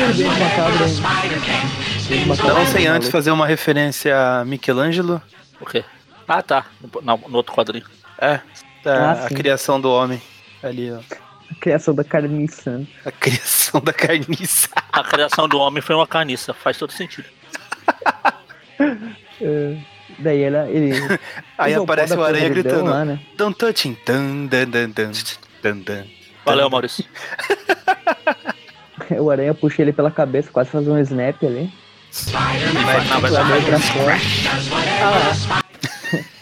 não sem antes fazer uma referência a Michelangelo. O quê? Ah, tá. No, no- outro quadrinho. É, da- Ah, a criação do homem. Ali, ó. A criação da carniça. A criação da carniça. A criação do homem foi uma carniça, faz todo sentido. É, daí ela, ele. Aí aparece o aranha gritando. Lá, né? Don't touch him. Dun, dun, dun, dun, dun, dun. Valeu, Maurício. O aranha puxa ele pela cabeça, quase faz um snap ali. Não, Joga ele pra fora. Ah,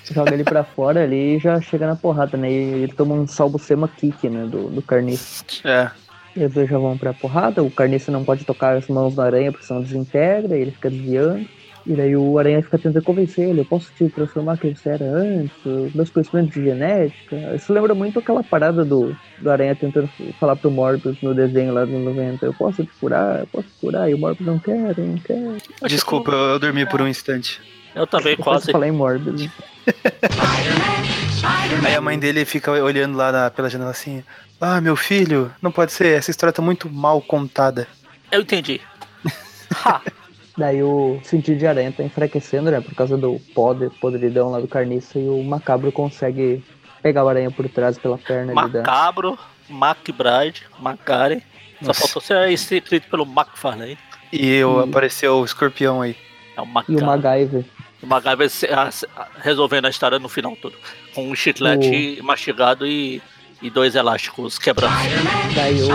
Joga ele pra fora ali e já chega na porrada, né? E ele toma um salvo-sema kick, né? Do, do carniça. É. E os dois já vão pra porrada. O carniça não pode tocar as mãos na aranha porque senão desintegra. Ele fica desviando. E daí o aranha fica tentando convencer ele. Eu posso te transformar quem você era antes. os Meus conhecimentos de genética. Isso lembra muito aquela parada do, do aranha tentando falar pro Morbius no desenho lá dos 90. Eu posso te curar? Eu posso te curar? E o Morbius não quer, não quer. Desculpa, eu, eu dormi por um instante. Eu também Eu posso quase. falar em Morbius. Aí a mãe dele fica olhando lá na- pela janela assim. Ah, meu filho, não pode ser. Essa história tá muito mal contada. Eu entendi. Ha! Daí o sentido de aranha tá enfraquecendo, né? Por causa do pó de podridão lá do carniça. E o macabro consegue pegar o aranha por trás pela perna. Macabro, McBride, Macaren. Só Nossa. faltou ser escrito pelo McFarlane. E eu, E- apareceu o escorpião aí. É o E o. MacGyver. O MacGyver resolvendo a história no final todo. Com um chiclete mastigado e, e dois elásticos quebrados. Daí o,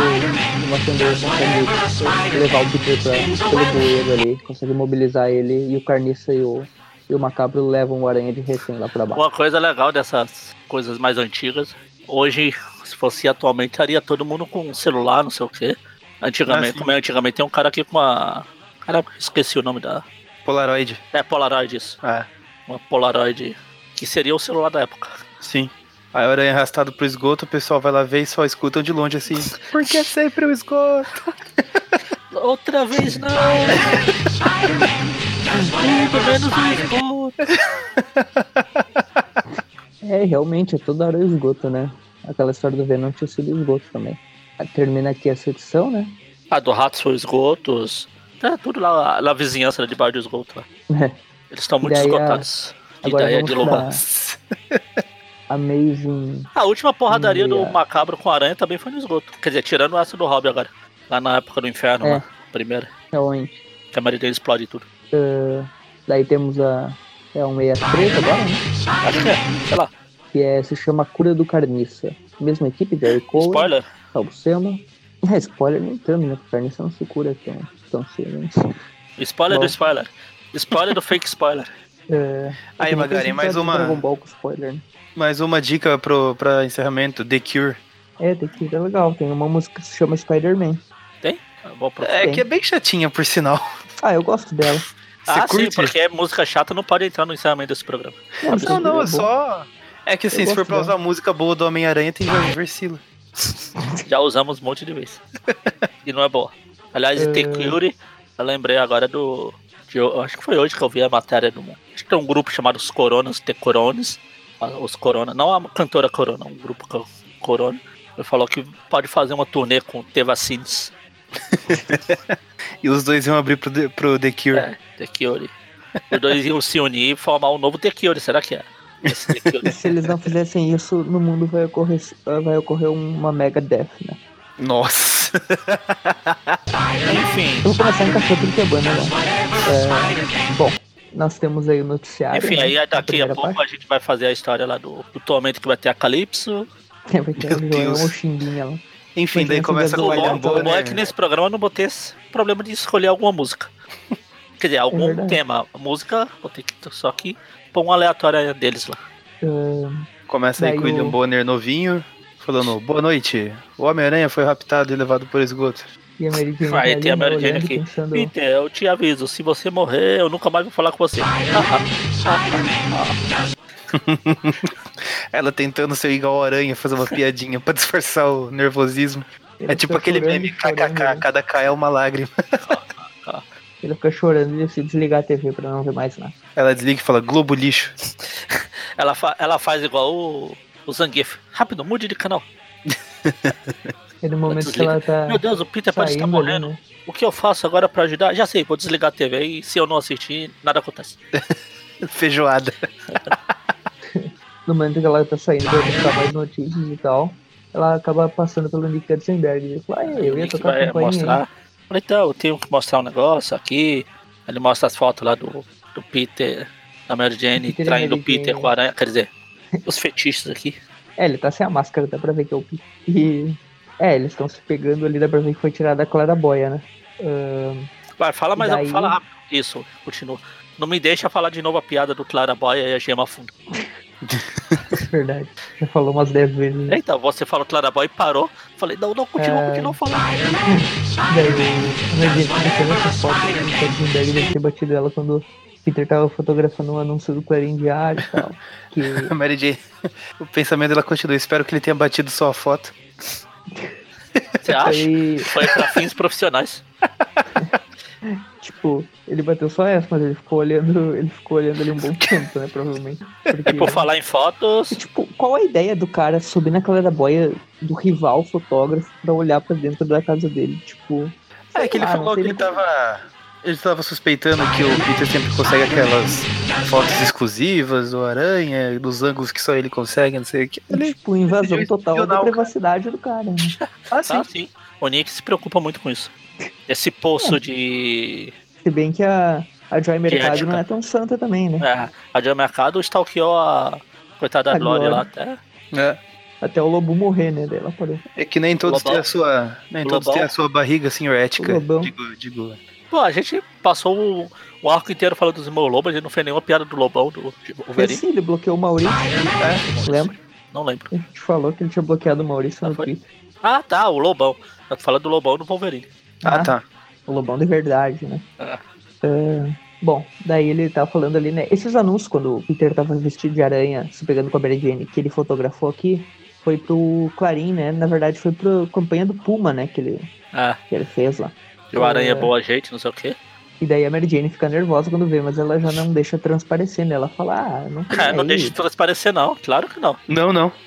Macandor consegue levar o Peter pra, pelo bueiro ali, consegue mobilizar ele e o Carniça e o, e o Macabro levam o aranha de refém lá pra baixo. Uma coisa legal dessas coisas mais antigas, hoje, se fosse atualmente, estaria todo mundo com um celular, não sei o quê. Antigamente, Ah, como é antigamente, tem um cara aqui com uma. Caramba, esqueci o nome da. Polaroid. É Polaroid isso. Ah, Uma Polaroid. Que seria o celular da época. sim. Aí a aranha arrastado pro esgoto, o pessoal vai lá ver e só escutam de longe assim. Por que sempre o esgoto? Outra vez não! Tudo menos o esgoto. É, realmente, é toda hora o esgoto, né? Aquela história do Venom tinha sido esgoto também. Termina aqui essa edição, né? Ah, do Ratos foi esgotos. É tudo lá na vizinhança de debaixo do esgoto. Lá. É. Eles estão muito daí a- esgotados. agora Ideia vamos de pra-. Amazing. A última porradaria do Yeah. Macabro com a aranha também foi no esgoto. Quer dizer, tirando essa do Hobby agora. Lá na época do inferno, É. lá, primeira. Realmente. Que a Maria explode tudo. Ah, daí temos a, É um 63 agora, né? Acho que é, sei lá. Que é, se chama Cura do Carniça. Mesma equipe, Jerry Cole, Spoiler. Salbucema. É, spoiler nem tanto, né? Porque Carniça não se cura tão, tão cedo. né? Spoiler Bom. do spoiler. Spoiler do fake spoiler. É, Aí, Magari, mais uma- Dragon Ball com spoiler, né? Mais uma dica pro, pra encerramento: The Cure. É, tem que é legal. Tem uma música que se chama Spider-Man. Tem? Ah. É Tem. que é bem chatinha, por sinal. Ah, eu gosto dela. Ah, sim, curte? porque é música chata não pode entrar no encerramento desse programa. Não, Não, não, é é só. É que assim, Eu se for pra dela. usar música boa do Homem-Aranha, tem Jorge Versilo. Já usamos um monte de vezes. e não é boa. Aliás, É. The Cure, eu lembrei agora do. De- eu acho que foi hoje que eu vi a matéria do. Acho que tem um grupo chamado Os Coronas, The Coronas. ah, Os Corona, não a cantora Corona, um grupo co- Corona. Ele falou que pode fazer uma turnê com The Vaccines. E os dois iam abrir pro, The- pro The Cure. É, The Cure. Os dois iam se unir e formar um novo The Cure, será que é? Se eles não fizessem isso, no mundo vai ocorrer, vai ocorrer uma mega death, né? Nossa. Enfim, Eu vou começar a encaixar tudo que é banda lá. É, bom, nós temos aí o noticiário. enfim, né, aí daqui a primeira pouco parte. a gente vai fazer a história lá do, do tormento que vai ter a Calypso. É, vai ter Meu Deus. ou Chimbinha lá. Enfim, daí começa com O bom, é que Bonner. nesse programa eu não botei esse problema de escolher alguma música. Quer dizer, algum verdade. tema. A música, vou ter que só que pôr um aleatório deles lá. É, Começa aí com o William Bonner novinho, falando: Boa noite. O Homem-Aranha foi raptado e levado por esgoto. e a Mary Jane Vai ter a Mary Jane aqui. pensando, Peter, eu te aviso, se você morrer, eu nunca mais vou falar com você. Ela tentando ser igual ao Aranha, fazer uma piadinha pra disfarçar o nervosismo. ele É tipo aquele chorando, meme kkk, cada K é uma lágrima. Ele fica chorando e decide desligar a TV pra não ver mais nada. Ela desliga e fala: Globo lixo. ela, fa- ela faz igual o, o Zangief. Rápido, mude de canal. E no momento que ela tá Meu Deus, o Peter pode estar ali, morrendo. né? O que eu faço agora pra ajudar? Já sei, vou desligar a TV e se eu não assistir, nada acontece. Feijoada. No momento que ela tá saindo pra buscar mais notícias e tal, ela acaba passando pelo Nick Katzenberg. Ele fala, ah, eu ia tocar vai companhia. hein?" mostrar. Falei, então, eu tenho que mostrar um negócio aqui. Ele mostra as fotos lá do, do Peter, da Mary Jane, Peter e traindo o Peter com a aranha. Quer dizer, os fetiches aqui. É, ele tá sem a máscara, dá pra ver que é o. E. É, eles estão se pegando ali, dá pra ver que foi tirada a claraboia, né? Vai, fala mais Daí- fala rápido. Isso, continua. Não me deixa falar de novo a piada do Clara Boia e a Gema Fundo. verdade. Já falou umas 10 vezes. né? Eita, você falou Clara Boy e parou. Falei, não, não, continua, É. continua falando. Daí o Emergente mostrando essa foto Nick Katzenberg deve ter batido ela quando Peter tava fotografando um anúncio do Clarim Diário e tal. Que A Mary Jane. O pensamento dela continua. Espero que ele tenha batido só a foto. Você acha? foi, Foi pra fins profissionais. tipo, ele bateu só essa, mas ele ficou olhando, ele ficou olhando ali um bom tempo, né, provavelmente. Porque, E por falar em fotos, E, tipo, qual a ideia do cara subir na claraboia do rival fotógrafo pra olhar pra dentro da casa dele? Tipo. É que ele não falou que ele tava. Ele tava suspeitando que o Peter sempre consegue aquelas fotos exclusivas do Aranha, dos ângulos que só ele consegue, não sei o que. Ele... Tipo, invasão ele total da privacidade do cara. Né? Ah, sim. ah, sim. O Nick se preocupa muito com isso. Esse poço É. de. Se bem que a, a Joy Mercado não é tão santa também, né? É, a Joy Mercado stalkeou a coitada da A Glória Glória. lá até. É. Até o lobo morrer, né? Daí ela parou. É que nem todos têm a sua. Nem todos têm a sua barriga senhorética. Lobão. Digo, digo. Pô, a gente passou o, o arco inteiro falando dos irmãos Lobo, a gente não fez nenhuma piada do Lobão, do Wolverine. sim, ele bloqueou o Maurício. É, Lembra? Não lembro. A gente falou que ele tinha bloqueado o Maurício Ah, no? Twitter. Ah, tá, o Lobão. Tô falando do Lobão do Wolverine. Ah, Ah. tá. O Lobão de verdade, né? Ah. É, bom, daí ele tava falando ali, né? Esses anúncios, quando o Peter tava vestido de aranha, se pegando com a Mary Jane, que ele fotografou aqui, foi pro Clarim, né? Na verdade, foi pro campanha do Puma, né? Que ele, Ah, que ele fez lá. E o Aranha é boa gente, não sei o quê. E daí a Mary Jane fica nervosa quando vê, mas ela já não deixa transparecer, né? Ela fala, ah, não tem Ah, não deixa de transparecer, não. Claro que não. Não, não.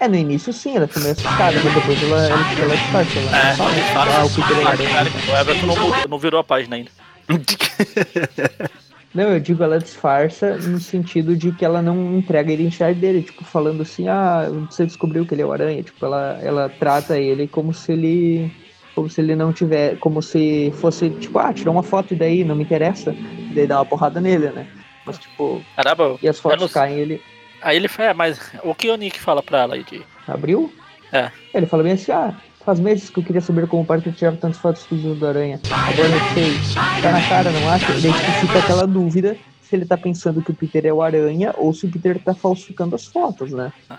É, no início sim, ela foi meio assustada, mas depois ela, ela, ela disfarça. Ela É, fala, ah, o Peter é Ah, o Everton não, não virou a página ainda. Não, eu digo ela disfarça no sentido de que ela não entrega a identidade dele, tipo, falando assim, ah, você descobriu que ele é o aranha, tipo, ela, ela trata ele como se ele. Como se ele não tiver. Como se fosse, tipo, ah, tirou uma foto e daí não me interessa. E daí dá uma porrada nele, né? Mas, tipo, Caramba, e as fotos não- caem, ele aí ele fala, é, mas o que o Nick fala pra ela aí de. abriu. É. Ele fala bem assim, ah, faz meses que eu queria saber como o Parker tirava tantas fotos exclusivas do Aranha. Agora eu sei. Tá na cara, não acha? Daí fica aquela dúvida se ele tá pensando que o Peter é o Aranha ou se o Peter tá falsificando as fotos, né? Ah,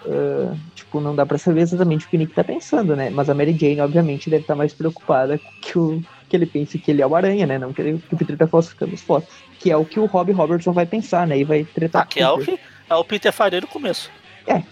tipo, não dá pra saber exatamente o que o Nick tá pensando, né? Mas a Mary Jane, obviamente, deve estar mais preocupada que, o, que ele pense que ele é o Aranha, né? Não que, ele- que o Peter tá falsificando as fotos. Que é o que o Rob Robertson vai pensar, né? E vai tretar Ah, que é o Peter. que é o Peter faria no começo. É, Sim,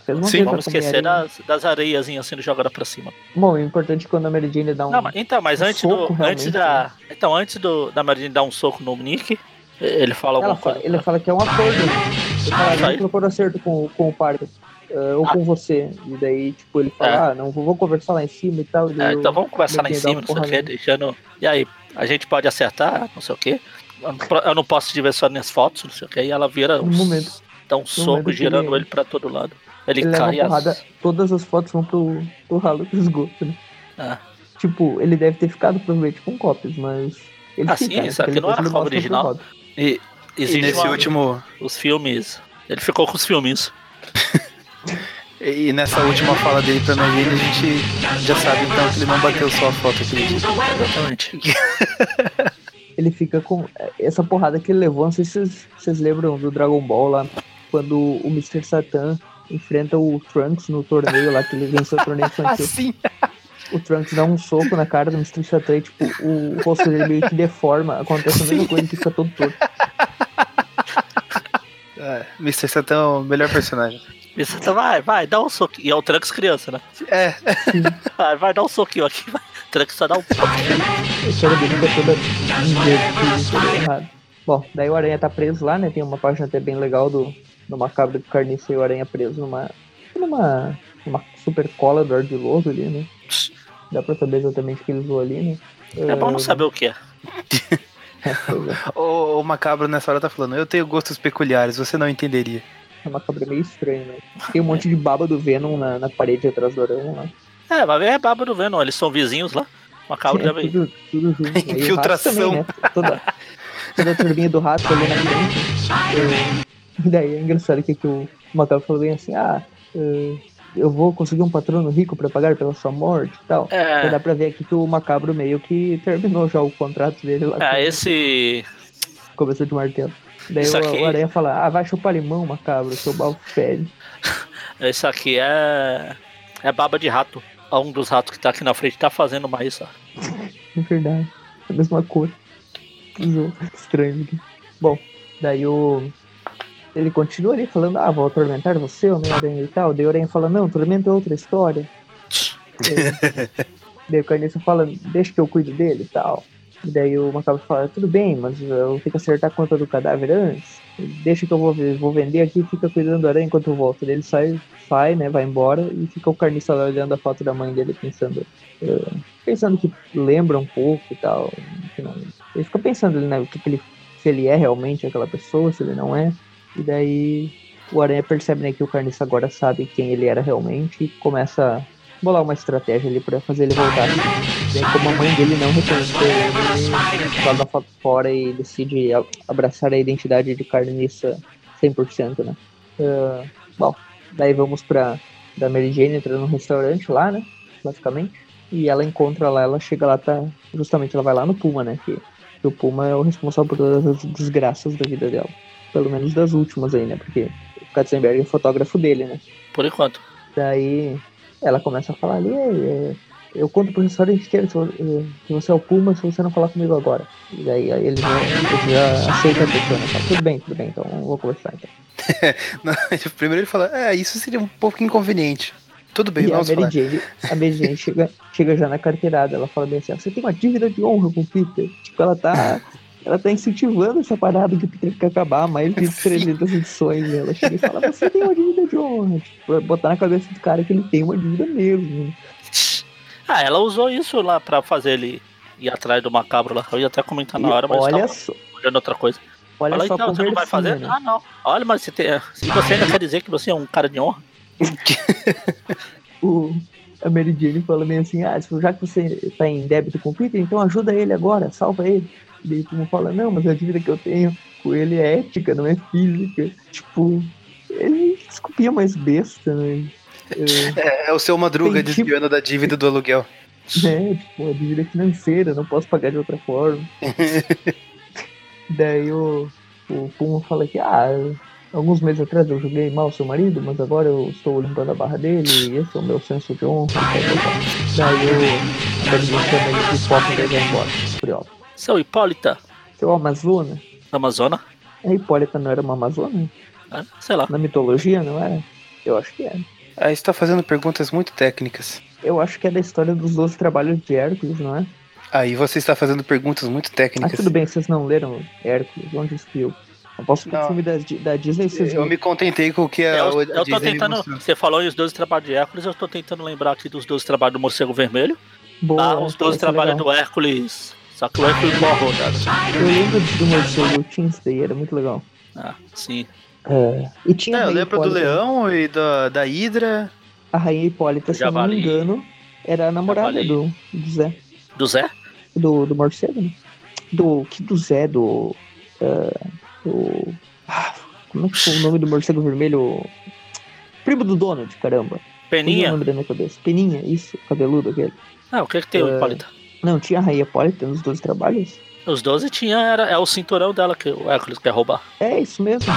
Vamos Mary esquecer Jane. das, das areiazinhas sendo jogadas pra cima. Bom, o importante é quando a Mary Jane dá um. Não, mas, então, mas um antes, soco, do, antes da. né? Então, antes do, da Marina dar um soco no Nick, ele fala alguma coisa. ele fala que é um acordo. Ele fala, não procura acerto com, com o Parker. eh, ou Ah. com você. E daí, tipo, ele fala, É. ah, não, vou, vou conversar lá em cima e tal. e É, então vamos conversar lá em cima, não sei o que, deixando. E aí, a gente pode acertar, não sei o que. Eu não posso te ver só nas fotos, não sei o que. E ela vira, uns- momento. dá um soco girando ele- ele pra todo lado. Ele, Ele cai porrada, as... todas as fotos vão pro, pro ralo do esgoto, né? Ah. Tipo, ele deve ter ficado provavelmente com cópias, mas. Ele Ah, fica, sim, né? isso aqui não era ele cópia original. E, e Existe nesse último. Os filmes. Ele ficou com os filmes. E nessa última fala dele pra Jane, a gente já sabe então que ele não bateu só a foto dia. Exatamente. ele fica com essa porrada que ele levou. Não sei se vocês, vocês lembram do Dragon Ball lá, quando o Mr. Satan enfrenta o Trunks no torneio lá, que ele venceu o torneio infantil. Assim. O Trunks dá um soco na cara do Mr. Satan e, tipo, o rosto dele meio que deforma. Acontece a mesma coisa, ele fica todo torto. É, Mr. Satan é o melhor personagem. Isso, então vai, vai, dá um soquinho. E é o Trunks criança, né? É, Vai, vai dar um soquinho aqui. Vai. Trunks só dá um A história dele fica toda invertida, toda errada. Bom, daí o Aranha tá preso lá, né? Tem uma página até bem legal do, do Macabro do Carniça e o Aranha preso numa, numa, numa super cola do ardiloso ali, né? Dá pra saber exatamente o que ele usou ali, né? É bom não saber o que é. É, pois é. o, o Macabro nessa hora tá falando, eu tenho gostos peculiares, você não entenderia. É uma cabra meio estranha, né? Tem um monte de baba do Venom na, na parede atrás do Aranha lá. É, vai ver é baba do Venom. Eles são vizinhos lá. Uma cabra É, já veio. tudo, tudo junto. né? O Infiltração. Também, né? Toda, toda a turbinha do rato ali na frente. E daí é engraçado que, que o Macabro falou bem assim, ah, é, eu vou conseguir um patrono rico pra pagar pela sua morte e tal. É, dá pra ver aqui que o Macabro meio que terminou já o contrato dele lá é esse. Cabeça de Martelo. Daí Isso o, aqui- o Aranha fala, ah, vai chupar limão, Macabro, seu fede. Esse aqui é. É baba de rato. Um dos ratos que tá aqui na frente tá fazendo uma isso. ó. É verdade. A mesma cor. Estranho aqui. Bom, daí o. Ele continua ali falando, ah, vou atormentar você, Homem-Aranha e tal. Daí o Aranha fala, não, tormento é outra história. daí, daí o Carniça fala, deixa que eu cuido dele e tal. E daí o Macabro fala, tudo bem, mas eu tenho que acertar a conta do cadáver antes. Deixa que eu vou, vou vender aqui fica cuidando do aranha enquanto eu volto. Daí ele sai, sai, né, vai embora e fica o Carniça lá olhando a foto da mãe dele, pensando, eh, pensando que lembra um pouco e tal. Ele fica pensando né, o que, que ele, se ele é realmente aquela pessoa, se ele não é. E daí o Aranha percebe né, que o Carniça agora sabe quem ele era realmente e começa a bolar uma estratégia ali pra fazer ele voltar. Daí, como a mãe dele não reconheceu ele, joga fora e decide abraçar a identidade de Carniça 100%, né? Ah, bom, daí vamos pra da Mary Jane entrando no restaurante lá, né? Basicamente. E ela encontra lá, ela chega lá, tá. Justamente ela vai lá no Puma, né? Que, que o Puma é o responsável por todas as desgraças da vida dela. Pelo menos das últimas aí, né? Porque o Katzenberg é fotógrafo dele, né? Por enquanto. Daí ela começa a falar ali, "É, eu conto pro restaurante inteiro eh, que você é o Puma se você não falar comigo agora. E daí aí ele já, ele já aceita a pessoa, né? Fala, tudo bem, tudo bem, então eu vou conversar então. Não, Primeiro ele fala, é, isso seria um pouco inconveniente. Tudo bem, E a vamos Mary falar. Jane, a Mary Jane chega, chega já na carteirada, ela fala bem assim, "Ah, você tem uma dívida de honra com o Peter. Tipo, ela tá. Ela tá incentivando essa parada que o Peter quer acabar, mais de Sim. 300 edições. né? Ela chega e fala, você tem uma dívida de honra. Tipo, botar na cabeça do cara que ele tem uma dívida mesmo. né? Ah, ela usou isso lá pra fazer ele ir atrás do macabro lá. Eu ia até comentar na hora, mas olha só, olhando outra coisa. olha Fala, só então, você não vai fazer? né? Ah, não. Olha, mas você, tem, se você ainda quer dizer que você é um cara de honra, o, a Mary Jane fala meio assim, ah, se- já que você tá em débito com o Peter, então ajuda ele agora, salva ele. Daí tu fala, não, mas a dívida que eu tenho com ele é ética, não é física. Tipo, ele desculpia mais besta, né? É, é o seu Madruga Tem tipo- desviando da dívida do aluguel. É, tipo, a dívida financeira, não posso pagar de outra forma. Daí o, o Puma fala que, ah, alguns meses atrás eu julguei mal seu marido, mas agora eu estou limpando a barra dele, e esse é o meu senso de honra. Daí o Berlim chama ele de foto e daí vai embora. Curioso. Seu Hipólita, Seu Amazona? da Amazônia? A Hipólita não era uma Amazona? Ah, Sei lá. Na mitologia, não era? Eu acho que é. Aí você tá fazendo perguntas muito técnicas. Eu acho que é da história dos 12 trabalhos de Hércules, não é? Aí você está fazendo perguntas muito Ah, técnicas. tudo bem, vocês não leram Hércules, onde escreveu? Eu posso ver filme da, da Disney, vocês Eu me contentei com o que a, Eu, a eu tô tentando. Você falou em os 12 trabalhos de Hércules, eu tô tentando lembrar aqui dos 12 trabalhos do Morcego Vermelho. Boa, Ah, os 12 esse é trabalhos legal. do Hércules. Só que o Hércules morreu, né? Eu lembro do morcego Tuesday, era muito legal. Ah, sim. É, e tinha É, eu lembro do Hipólita. leão e da, da hidra. A Rainha Hipólita, se eu não me engano, era a namorada do, do Zé. Do Zé? Do, do morcego, né? Do. Que do Zé? Do. ah, do. ah, como é que foi o nome do morcego vermelho? Primo do Donald, caramba. Fugiu o Peninha? nome da minha cabeça. Peninha, isso, cabeludo aquele. Ah, o que que tem o É. Hipólita? Não, tinha a Rainha Hipólita nos dois trabalhos? Os 12 tinha, era, é o cinturão dela que o Hércules quer roubar. É isso mesmo.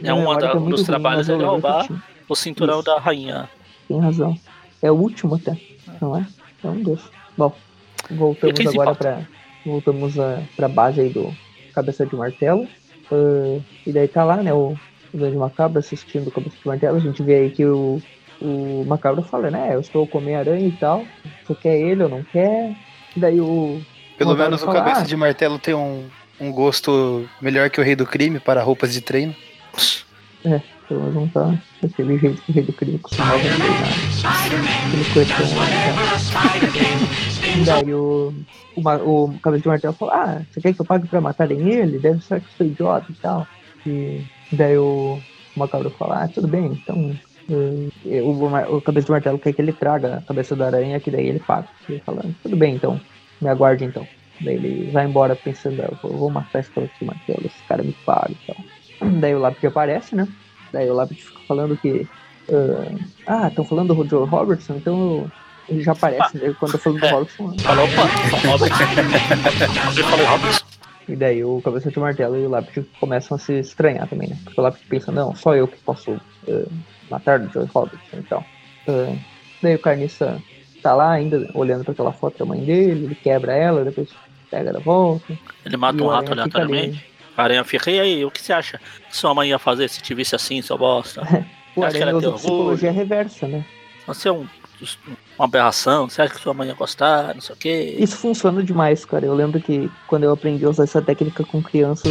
É, É um da- tá muito dos ruim, trabalhos ele roubar. O cinturão Isso. da rainha. Tem razão. É o último até, não é? É um desses. Bom, voltamos agora pra. Voltamos a, pra base aí do Cabeça de Martelo. Ah, e daí tá lá, né, o, o Grande Macabro assistindo o Cabeça de Martelo. A gente vê aí que o, o Macabro fala, né? Eu estou com Homem-Aranha e tal. Você quer ele ou não quer? E daí o. Pelo Macabro menos o fala, cabeça "Ah, de martelo tem um, um gosto melhor que o rei do crime para roupas de treino. Pelo menos não tá daquele jeito que o rei do crime costumava. Aquele lá. Tá? E daí o, o, o cabeça de martelo falou, ah, você quer que eu pague pra matarem ele? Deve ser que eu sou idiota e tal. E daí o, o macabro fala, ah, tudo bem, então. O, o cabeça de martelo quer que ele traga a cabeça da aranha, que daí ele paga. Ele fala, tudo bem, então, me aguarde então. Daí ele vai embora pensando, "Ah, eu vou matar esse cabeça de martelo, esse cara me paga e tal. Daí o Lápide aparece, né? Daí o Lápide fica falando que. ah, estão falando do Joe Robertson, então ele já aparece, né? Quando eu falo do É. Robertson. Falou, opa, Robert. Ele falou Robert. E daí o Cabeça de Martelo e o Lápide começam a se estranhar também, né? Porque o Lápide pensa, não, só eu que posso eh, matar o Joe Robertson e tal. Eh, daí o Carniça tá lá ainda olhando para aquela foto da mãe dele, ele quebra ela, depois pega ela volta. Ele mata um rato aleatoriamente. A aranha fica, e aí, o que você acha que sua mãe ia fazer se te visse assim, seu bosta? O Acho que Aranha ela usa psicologia reversa, né? Você é um, uma aberração, você acha que sua mãe ia gostar, não sei o quê. Isso funciona demais, cara. Eu lembro que quando eu aprendi a usar essa técnica com crianças,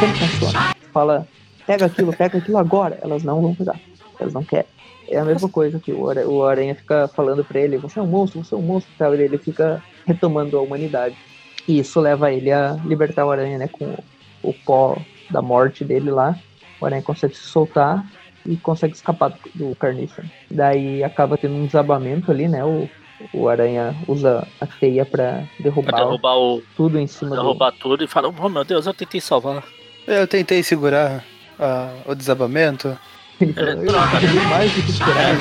sempre funciona. Fala, pega aquilo, pega aquilo agora. Elas não vão pegar. Elas não querem. É a mesma coisa que o o Aranha fica falando pra ele, você é um monstro, você é um monstro e tal. E ele fica retomando a humanidade. E isso leva ele a libertar o Aranha, né? Com o, pó da morte dele lá. O Aranha consegue se soltar e consegue escapar do, do Carniça. Daí acaba tendo um desabamento ali, né? O, o Aranha usa a teia pra derrubar, Pra derrubar, o, tudo em cima derrubar tudo e fala, oh meu Deus, eu tentei salvar. Eu tentei segurar ah, o desabamento. Ele Ele eu troca. É, eu derrubei mais do que esperava.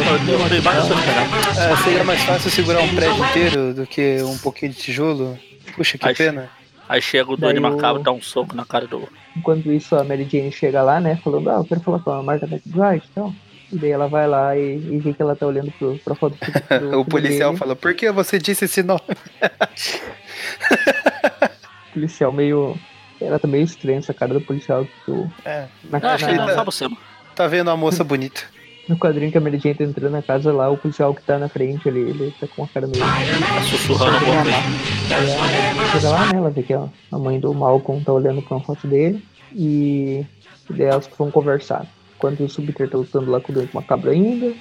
Ah, seria mais fácil segurar um prédio inteiro do que um pouquinho de tijolo. Puxa, que Acho- pena. Aí chega o o- Macabro e dá um soco na cara do. Enquanto isso, a Mary Jane chega lá, né? Falando, ah, eu quero falar com a Martha McBride e tal. E daí ela vai lá e, e vê que ela tá olhando pro, pra foto do, do o policial dele. fala, por que você disse esse nome? O policial meio... Ela tá meio estranha essa cara do policial. Do, É, na, Ah, Acho que não, tá-. Tá vendo a moça bonita. no quadrinho que a Mary Jane tá entrando na casa lá, o policial que tá na frente ali, ele tá com uma cara meio... Tá sussurrando Tem alguma uma coisa. máscara. Aí a Mary chega lá, né? Ela vê que ó, a mãe do Malcolm tá olhando pra uma foto dele. E, e daí elas vão conversar. Enquanto o Peter tá lutando lá com o Dente Macabro ainda.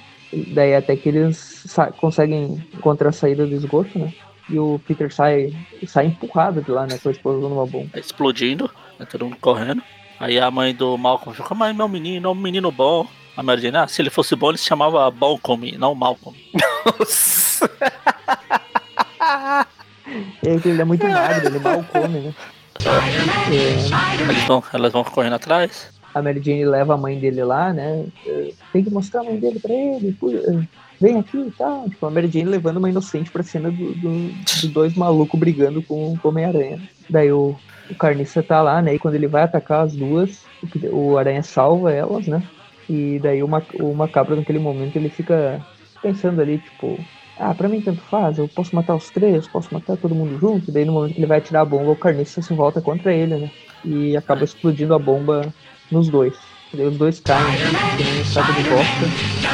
Daí até que eles conseguem encontrar a saída do esgoto, né? E o Peter sai, sai empurrado de lá, né? Com a explosão numa bomba. Tá explodindo, tá todo mundo correndo. Aí a mãe do Malcolm fica, mas meu menino é um menino bom. A Mary Jane, ah, se ele fosse bom, ele se chamava Balcom, não Malcolm. Nossa. Ele é muito magro, ele mal come, né? É, Eles vão, elas vão correndo atrás. a Mary Jane leva a mãe dele lá, né? É, Tem que mostrar a mãe dele pra ele. é, Vem aqui e tal. Tipo, a Mary Jane levando uma inocente pra cena do, do- dos dois malucos brigando com com o Homem-Aranha. Daí o, o Carniça tá lá, né? E quando ele vai atacar as duas, o, o Aranha salva elas, né? E daí o, o Macabro, naquele momento, ele fica pensando ali, tipo... Ah, pra mim tanto faz, eu posso matar os três, posso matar todo mundo junto. Daí no momento que ele vai atirar a bomba, o Carniça se volta contra ele, né? E acaba explodindo a bomba nos dois. Daí os dois caem, que nem um saco de bosta,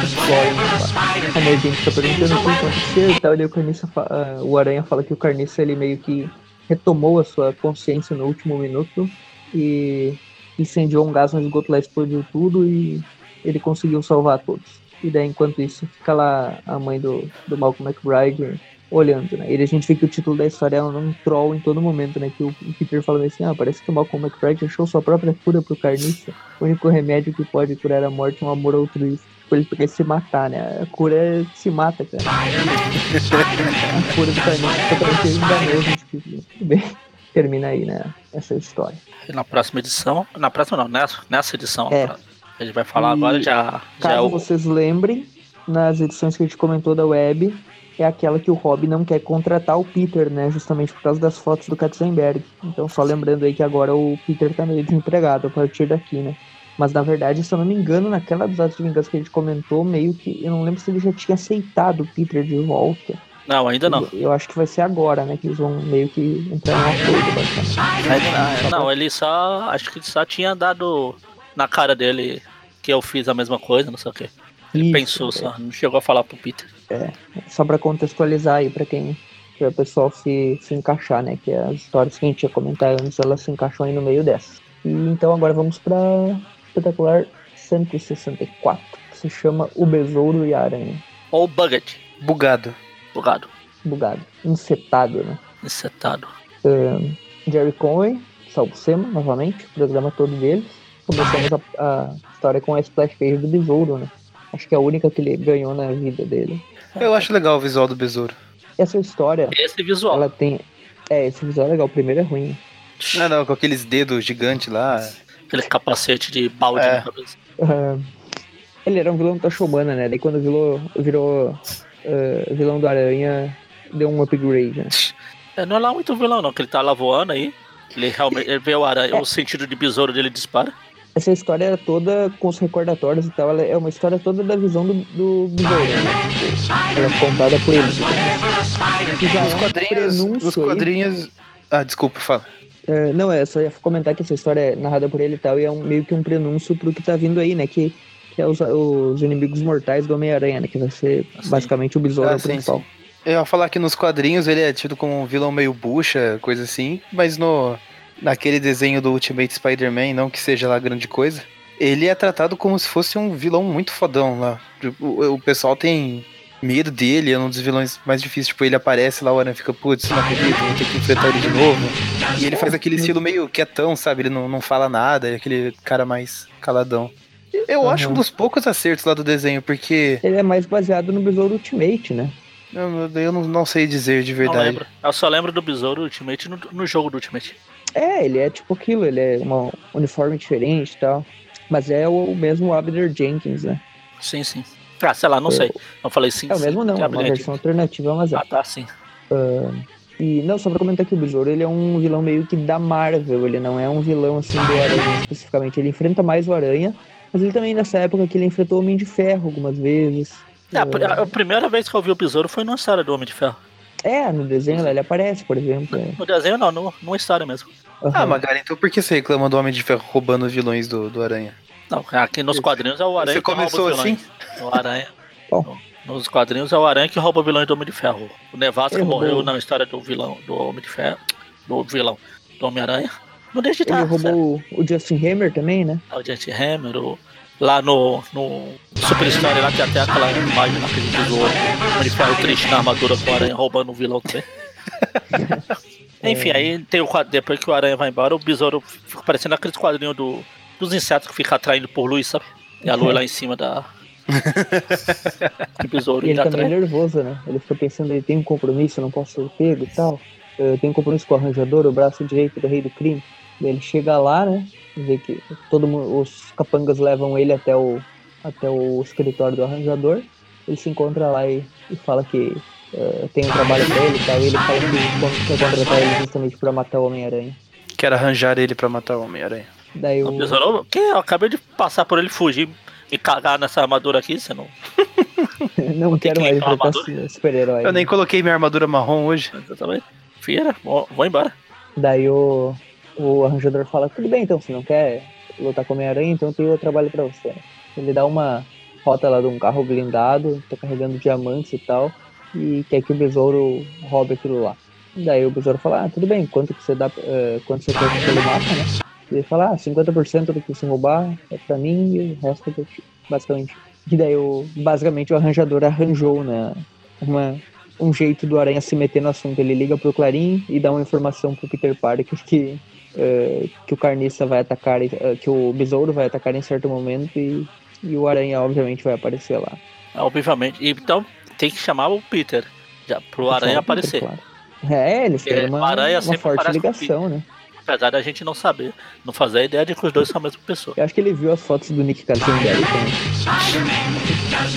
explodem. né? A fica perguntando o que aconteceu e tal. E daí o Carniça, ah, o Aranha fala que o Carniça ele meio que retomou a sua consciência no último minuto e incendiou um gás no esgoto lá, explodiu tudo e ele conseguiu salvar todos. E daí, enquanto isso, fica lá a mãe do, do Malcolm McBride olhando, né? E a gente vê que o título da história é um troll em todo momento, né? Que o, Peter fala assim, ah, parece que o Malcolm McBride achou sua própria cura pro carniça. O único remédio que pode curar a morte é um amor altruísta. Ele quer se matar, né? A cura é se mata, cara. a cura do carniça é enganoso bem. Termina aí, né? Essa história. E na próxima edição. Na próxima não, nessa, nessa edição. É. A gente vai falar E agora já. já é Caso o, vocês lembrem, nas edições que a gente comentou da web, é aquela que o Rob não quer contratar o Peter, né? Justamente por causa das fotos do Katzenberg. Então, só lembrando aí que agora o Peter tá meio desempregado a partir daqui, né? Mas na verdade, se eu não me engano, naquela dos atos de vingança que a gente comentou, meio que. Eu não lembro se ele já tinha aceitado o Peter de volta. Não, ainda não. Eu, eu acho que vai ser agora, né? Que eles vão meio que entrar em acordo, basicamente. Não. Não, ele só. Acho que ele só tinha dado na cara dele que eu fiz a mesma coisa, não sei o quê. Ele Isso, pensou é. só, não chegou a falar pro Peter. só para contextualizar aí para quem para o pessoal se, se encaixar, né? Que as histórias que a gente ia comentar antes, elas se encaixam aí no meio dessas. E então agora vamos para espetacular 164, que se chama O Besouro e a Aranha. Ou Bugged, Bugado. bugado, Bugado, encetado, né? insetado. Ahn, Jerry Conway, Salvo Sema, novamente, o programa todo deles. Começamos a, a história com a splash page do Besouro, né? Acho que é a única que ele ganhou na vida dele. Eu acho legal o visual do besouro. Essa história, Esse visual. ela tem. É, esse visual é legal. O primeiro é ruim. Não, não, com aqueles dedos gigantes lá. Aquele capacete de balde É. na cabeça. Ah, ele era um vilão da Showmana, né? Daí quando virou, virou ah, vilão do Aranha, deu um upgrade, né? É, não é lá muito vilão, não, que ele tá lá voando aí. Ele realmente ele vê o aranha, É. o sentido de besouro dele dispara. Essa história é toda com os recordatórios e tal. Ela é uma história toda da visão do, do Besouro, né? Ela é contada por ele. Os quadrinhos. Os quadrinhos. Ah, desculpa, fala. É, não, é só ia comentar que essa história é narrada por ele e tal, e é um, meio que um prenúncio pro que tá vindo aí, né? Que, que é os, os inimigos mortais do Homem-Aranha, né? Que vai ser Assim. basicamente o besouro Ah, sim, principal. sim. Eu ia falar que nos quadrinhos ele é tido como um vilão meio bucha, coisa assim, mas no naquele desenho do Ultimate Spider-Man, não que seja lá grande coisa, ele é tratado como se fosse um vilão muito fodão lá. O, o pessoal tem medo dele, é um dos vilões mais difíceis. Tipo, ele aparece lá, o Aranha fica, putz, não acredito, vou ter que enfrentar ele de novo. E ele faz aquele estilo meio quietão, sabe? Ele não, não fala nada, é aquele cara mais caladão. Eu acho Aham. um dos poucos acertos lá do desenho, porque Ele é mais baseado no besouro Ultimate, né? eu, eu não, não sei dizer de Não verdade. lembro. Eu só lembro do besouro Ultimate no, no jogo do Ultimate. É, ele é tipo aquilo, ele é um uniforme diferente e tal. Mas é o mesmo Abner Jenkins, né? Sim, sim. Ah, sei lá, não sei. Eu falei sim. É o sim, mesmo não, é é uma versão alternativa, mas é. Ah, tá, sim. E não, só pra comentar que o Besouro ele é um vilão meio que da Marvel, ele não é um vilão assim do Aranha especificamente. Ele enfrenta mais o Aranha, mas ele também nessa época que ele enfrentou o Homem de Ferro algumas vezes. É, a, pri- a primeira vez que eu vi o besouro foi numa história do Homem de Ferro. É, no desenho lá ele aparece, por exemplo. é. No desenho não, no, numa história mesmo. Ah, Aham. Magari, então por que você reclama do Homem de Ferro roubando os vilões do, do Aranha? Não, aqui nos quadrinhos é o Aranha Você que rouba começou os vilões. O Aranha. Bom. Nos quadrinhos é o Aranha que rouba vilões do Homem de Ferro. O Nevasca morreu roubou- na história do vilão do Homem de Ferro. Do vilão do Homem-Aranha. Não deixa de Ele estar. roubou o, o Justin Hammer também, né? O Gente Hammer, o- lá no, no Super Story lá tem até aquela imagem lá que ele diz o Homem de Ferro triste na armadura com o Aranha roubando o vilão também. Enfim, aí tem o quadro, depois que o Aranha vai embora, o besouro fica parecendo aqueles quadrinhos do, dos insetos que fica atraindo por luz, sabe? E a lua lá em cima da. o besouro E ele é atrás. nervoso, né? Ele fica pensando, ele tem um compromisso, eu não posso ser pego e tal. eu tenho compromisso com o arranjador, o braço direito do rei do crime. Ele chega lá, né? Vê que todo mundo, os capangas levam ele até o, até o escritório do arranjador. Ele se encontra lá e, e fala que uh, tem um trabalho pra ele e tal. E ele fala que quer contratar ele justamente pra matar o Homem-Aranha. Quero arranjar ele pra matar o Homem-Aranha. Daí o. Besouro, que eu acabei de passar por ele fugir e cagar nessa armadura aqui, você não. não quero que mais a enfrentar armadura? super-herói. Eu nem coloquei minha armadura marrom hoje. Exatamente. Fieira, vou, vou embora. Daí o, o arranjador fala, tudo bem então, se não quer lutar com o Homem-Aranha, então tem outro trabalho pra você. Ele dá uma rota lá de um carro blindado, tá carregando diamantes e tal, e quer que o besouro roube aquilo lá. Daí o besouro fala, ah, tudo bem, quanto que você dá, eh, quanto você quer que ele mata, né? Ele fala, ah, 50% do que você roubar é pra mim e o resto é pra ti, basicamente. E daí o, basicamente o arranjador arranjou, né, uma, um jeito do Aranha se meter no assunto. Ele liga pro Clarim e dá uma informação pro Peter Parker que, eh, que o Carniça vai atacar, eh, que o Besouro vai atacar em certo momento e, e o Aranha obviamente vai aparecer lá. É, Obviamente. Então tem que chamar o Peter. Já, pro Aranha o Peter, aparecer. claro. É, eles têm uma, uma forte ligação, né? Apesar da gente não saber. Não fazer a ideia de que os dois são a mesma pessoa. Eu acho que ele viu as fotos do Nick Cassiandeli também.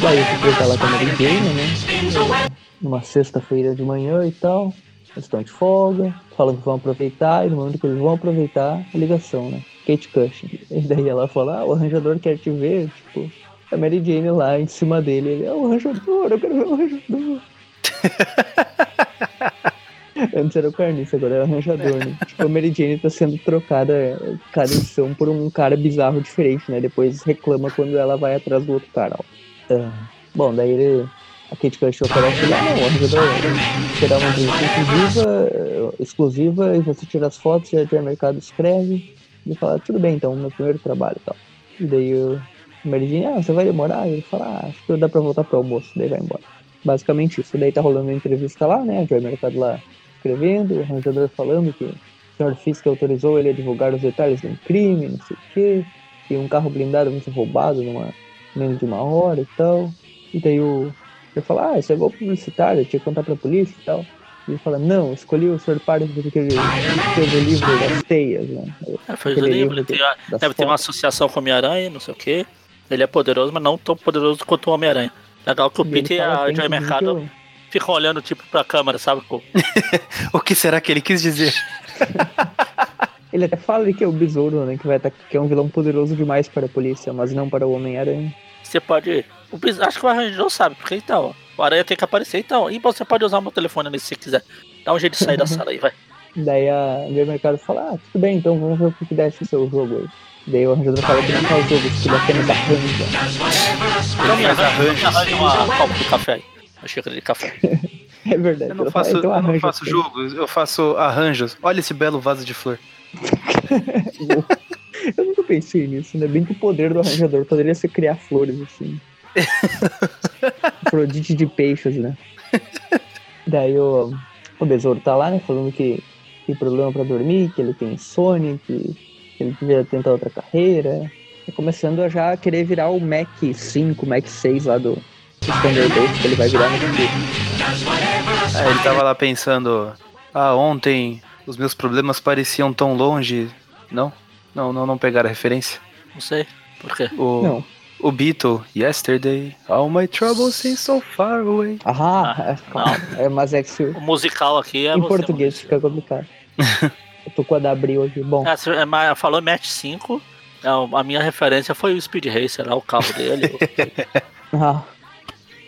Daí o Peter tá lá com a Mary Jane, né? Numa sexta-feira de manhã e tal. Eles estão de folga, falam que vão aproveitar, e no momento que eles vão aproveitar, a ligação, né? Kate Cushing. E daí ela fala, ah, o arranjador quer te ver, tipo, a Mary Jane lá em cima dele, ele, é o arranjador, eu quero ver o arranjador. Antes era o carniça, agora é o arranjador, né? Tipo, a Mary Jane tá sendo trocada cada edição por um cara bizarro diferente, né? Depois reclama quando ela vai atrás do outro cara, ó. Ah, bom, daí ele. A Kate Cushing oferece lá, não, o arranjador terá uma entrevista exclusiva, exclusiva e você tira as fotos e a mercado escreve. E fala, tudo bem, então, meu primeiro trabalho e tal. E daí o Mary Jane, ah, você vai demorar? Ele fala, ah, acho que dá pra voltar pro almoço, daí vai embora. Basicamente isso. Daí tá rolando uma entrevista lá, né? A Joy Mercado lá escrevendo, o arranjador falando que o senhor Fisk autorizou ele a divulgar os detalhes de um crime, não sei o quê, que um carro blindado vai ser roubado numa menos de uma hora e tal. E daí o ele fala, ah, isso é golpe publicitário, eu tinha que contar pra polícia e tal. E ele fala, não, escolhi o Sr. Parker porque ele escreveu o livro das teias, né? É, foi o livro, ele tem, a- deve ter uma associação com o Homem-Aranha, não sei o quê. Ele é poderoso, mas não tão poderoso quanto o Homem-Aranha. Legal que o E Peter e a Joy Mercado eu- ficam olhando tipo pra câmera, sabe? O que será que ele quis dizer? Ele até fala ali que é o besouro, né? Que, vai atacar, que é um vilão poderoso demais para a polícia, mas não para o Homem-Aranha. Você pode. O Bis- Acho que o arranjador sabe, porque então, o Aranha tem que aparecer então. E você pode usar o meu telefone ali se você quiser. Dá um jeito de sair da sala aí, vai. Daí a Mercado fala, ah, tudo bem, então vamos ver o que dá esse seu jogo aí. Daí o arranjador fala que não faz jogo, que ele apenas arranja. Então arranjos. me arranja uma copa de café aí. Uma xícara de café. É verdade. Eu não faço, então eu não faço aí. jogos, eu faço arranjos. Olha esse belo vaso de flor. Eu nunca pensei nisso, né? Bem que o poder do arranjador poderia ser criar flores, assim. Prodite de peixes, né? Daí o, o besouro tá lá, né? Falando que tem problema pra dormir, que ele tem insônia, que, que ele devia tentar outra carreira. E começando a já querer virar o Mac 5, Mac 6 lá do, do Thunderbolt, que ele vai virar no futuro. Aí ele tava lá pensando, ah, ontem os meus problemas pareciam tão longe. Não? Não, não, não pegaram a referência. Não sei. Por quê? O, Não. o Beatle, Yesterday, all my troubles seem so far away. Ah, Ah, é, calma. É, mas é que se, O musical aqui é em você, português fica complicado. Eu tô com a da Abril aqui. Bom, É, você- é, mas falou Match 5. é, A minha referência foi o Speed Racer, lá, o carro dele. Ah.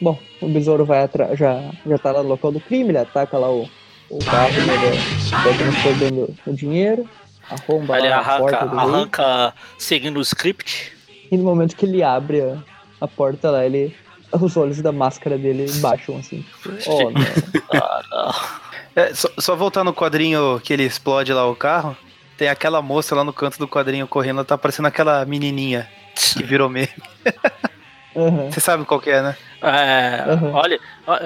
Bom, o besouro vai atra- já, já tá lá no local do crime, ele ataca lá o, o carro, né, vai- o dinheiro, arromba ele lá a arranca, porta do arranca seguindo o script. e no momento que ele abre a, a porta lá, ele os olhos da máscara dele baixam assim. Oh, não. Ah, não. É, só, só voltar no quadrinho que ele explode lá o carro, tem aquela moça lá no canto do quadrinho correndo, ela tá parecendo aquela menininha que virou meme. Aham. Você sabe qual que é, né? É, Uhum. olha,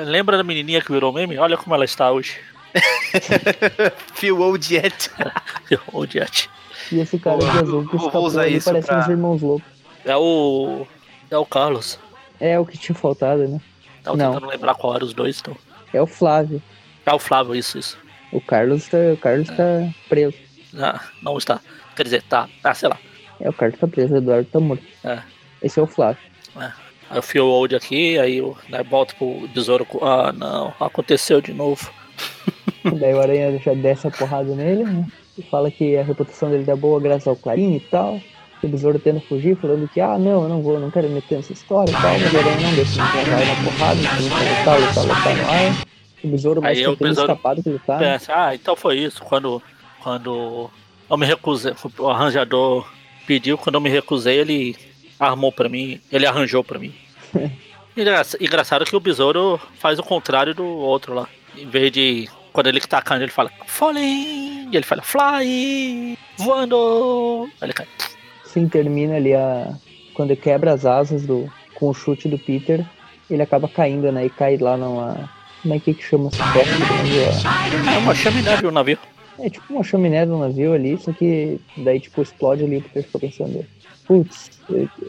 lembra da menininha que virou meme? Olha como ela está hoje. Phil Old Yet. O Jet. E esse cara de azul que parece pra- uns irmãos loucos. É o. É o Carlos. É o que tinha faltado, né? Tava Não. tentando lembrar qual era os dois. Então. É o Flávio. É o Flávio, isso, isso. O Carlos tá, o Carlos tá preso. Ah, não está. Quer dizer, tá. Ah, sei lá. É, o Carlos tá preso, o Eduardo tá morto. É. Esse é o Flávio. Aí eu fio o old aqui, aí eu né, volto pro besouro. Ah, não, aconteceu de novo. Daí o Aranha já desce a porrada nele, né? E fala que a reputação dele tá boa graças ao Clarim e tal. E o besouro tenta fugir, falando que, ah, não, eu não vou, não quero me meter nessa história e tal. Mas o Aranha não deixa, ele vai na porrada, ele lutar, lutar, lutar no ar. O besouro mais tentando besouro escapar do que ele tá. né? Pensa, ah, então foi isso. Quando, quando eu me recusei, o arranjador pediu, quando eu me recusei, ele armou pra mim, ele arranjou pra mim. Engraça- Engraçado que o besouro faz o contrário do outro lá. Em vez de. Quando ele tá caindo, ele fala Falling! E ele fala Fly! Voando! Aí ele cai. Sim, termina ali a. Quando ele quebra as asas do. com o chute do Peter, ele acaba caindo, né? E cai lá numa. Como é que que chama essa do navio? É uma chaminé de um navio. É tipo uma chaminé do navio ali, só que daí tipo explode ali, o Peter fica pensando, putz,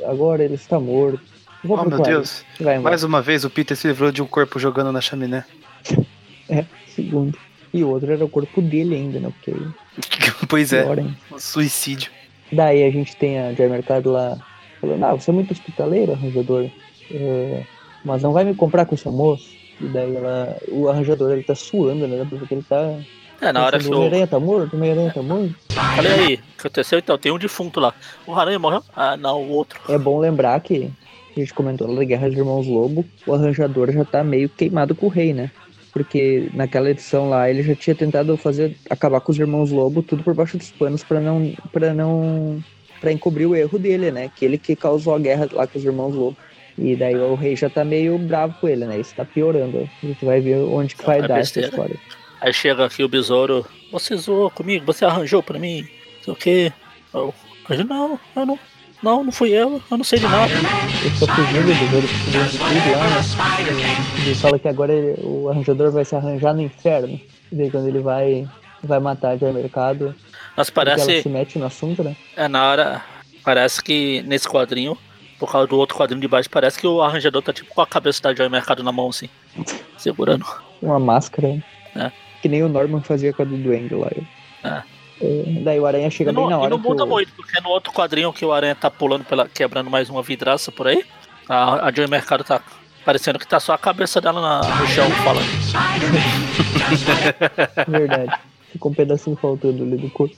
agora ele está morto. Vou Oh, meu Deus. Mais uma vez o Peter se livrou de um corpo jogando na chaminé. É, segundo. E o outro era o corpo dele ainda, né? Porque pois é, pior um suicídio. Daí a gente tem a Joy Mercado lá falando, ah, você é muito hospitaleiro, arranjador. É, mas não vai me comprar com esse almoço. E daí ela, o arranjador ele tá suando, né? Porque ele tá. É, na hora que o Homem-Aranha tá morto, o Homem-Aranha tá morto. falei aí, o que aconteceu então? Tem um defunto lá. O Aranha morreu? Ah, não, o outro. É bom lembrar que a gente comentou lá da Guerra dos Irmãos Lobo, o arranjador já tá meio queimado com o rei, né? Porque naquela edição lá ele já tinha tentado fazer acabar com os irmãos Lobo tudo por baixo dos panos para não para não para encobrir o erro dele, né? Que ele que causou a guerra lá com os irmãos Lobo. E daí o rei já tá meio bravo com ele, né? Isso tá piorando. A gente vai ver onde que vai É dar essa besteira. história. Aí chega aqui o besouro. Você zoou comigo? Você arranjou pra mim? Não sei o quê. Eu, eu, não, eu não. Não, não fui eu, eu não sei de nada. Ele fica fugindo do fugindo de tudo lá, né? Ele fala que agora ele- o arranjador vai se arranjar no inferno. E daí quando ele vai, vai matar de mercado, Mas porque ela parece. se mete no assunto, né? É na hora. Parece que nesse quadrinho, por causa do outro quadrinho de baixo, parece que o arranjador tá tipo com a cabeça da Joy Mercado na mão, assim. Segurando. Uma máscara. né? É. Que nem o Norman fazia com a do Duende lá. É. É, daí o Aranha chega E bem não, na e hora não que muda o... muito, porque no outro quadrinho que o Aranha tá pulando pela. quebrando mais uma vidraça por aí, a, a Joy Mercado tá. Parecendo que tá só a cabeça dela na- no chão falando. Verdade. Ficou um pedacinho faltando ali do corpo.